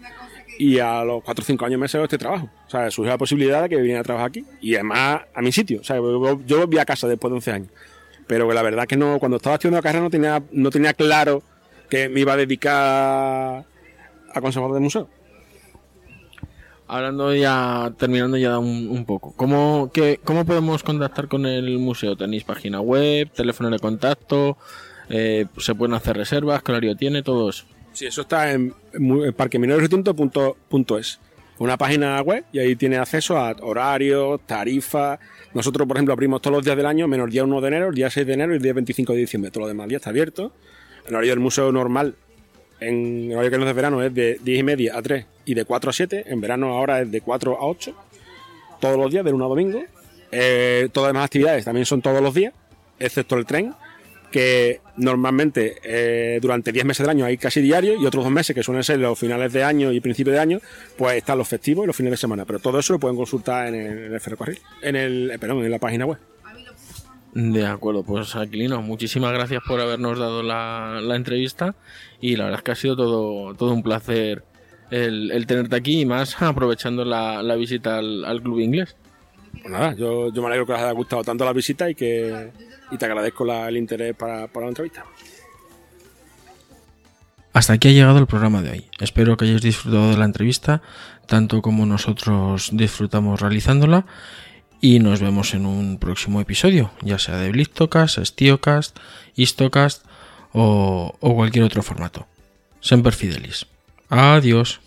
y a los 4 o 5 años me salió este trabajo. O sea, surgió la posibilidad de que viniera a trabajar aquí y además a mi sitio. O sea, yo, volví a casa después de 11 años. Pero la verdad que no, cuando estaba estudiando la carrera no tenía, no tenía claro que me iba a dedicar a conservador de museo. Hablando ya, terminando ya un, poco, ¿cómo, ¿cómo podemos contactar con el museo? ¿Tenéis página web, teléfono de contacto? Eh, ¿Se pueden hacer reservas? ¿Qué horario tiene? Todo eso. Sí, eso está en, en parquemineroretinto.es. Una página web y ahí tiene acceso a horarios, tarifas. Nosotros, por ejemplo, abrimos todos los días del año, menos el día 1 de enero, el día 6 de enero y el día 25 de diciembre. Todo lo demás día está abierto. El horario del museo normal, en el horario que no es de verano, es de 10 y media a 3 y de 4 a 7. En verano ahora es de 4 a 8. Todos los días, de 1 a domingo. Eh, todas las demás actividades también son todos los días, excepto el tren, que normalmente eh, durante 10 meses del año hay casi diario y otros dos meses que suelen ser los finales de año y principios de año, pues están los festivos y los fines de semana. Pero todo eso lo pueden consultar en el, ferrocarril, en el, eh, perdón, en la página web. De acuerdo, pues Aquilino, muchísimas gracias por habernos dado la, entrevista y la verdad es que ha sido todo, todo un placer el, tenerte aquí y más <laughs> aprovechando la, visita al club inglés. Pues nada, yo, me alegro que os haya gustado tanto la visita y que te agradezco el interés para, la entrevista. Hasta aquí ha llegado el programa de hoy. Espero que hayáis disfrutado de la entrevista, tanto como nosotros disfrutamos realizándola. Y nos vemos en un próximo episodio, ya sea de Blistocast, Stiocast, Istocast o, o cualquier otro formato. Semper Fidelis. Adiós.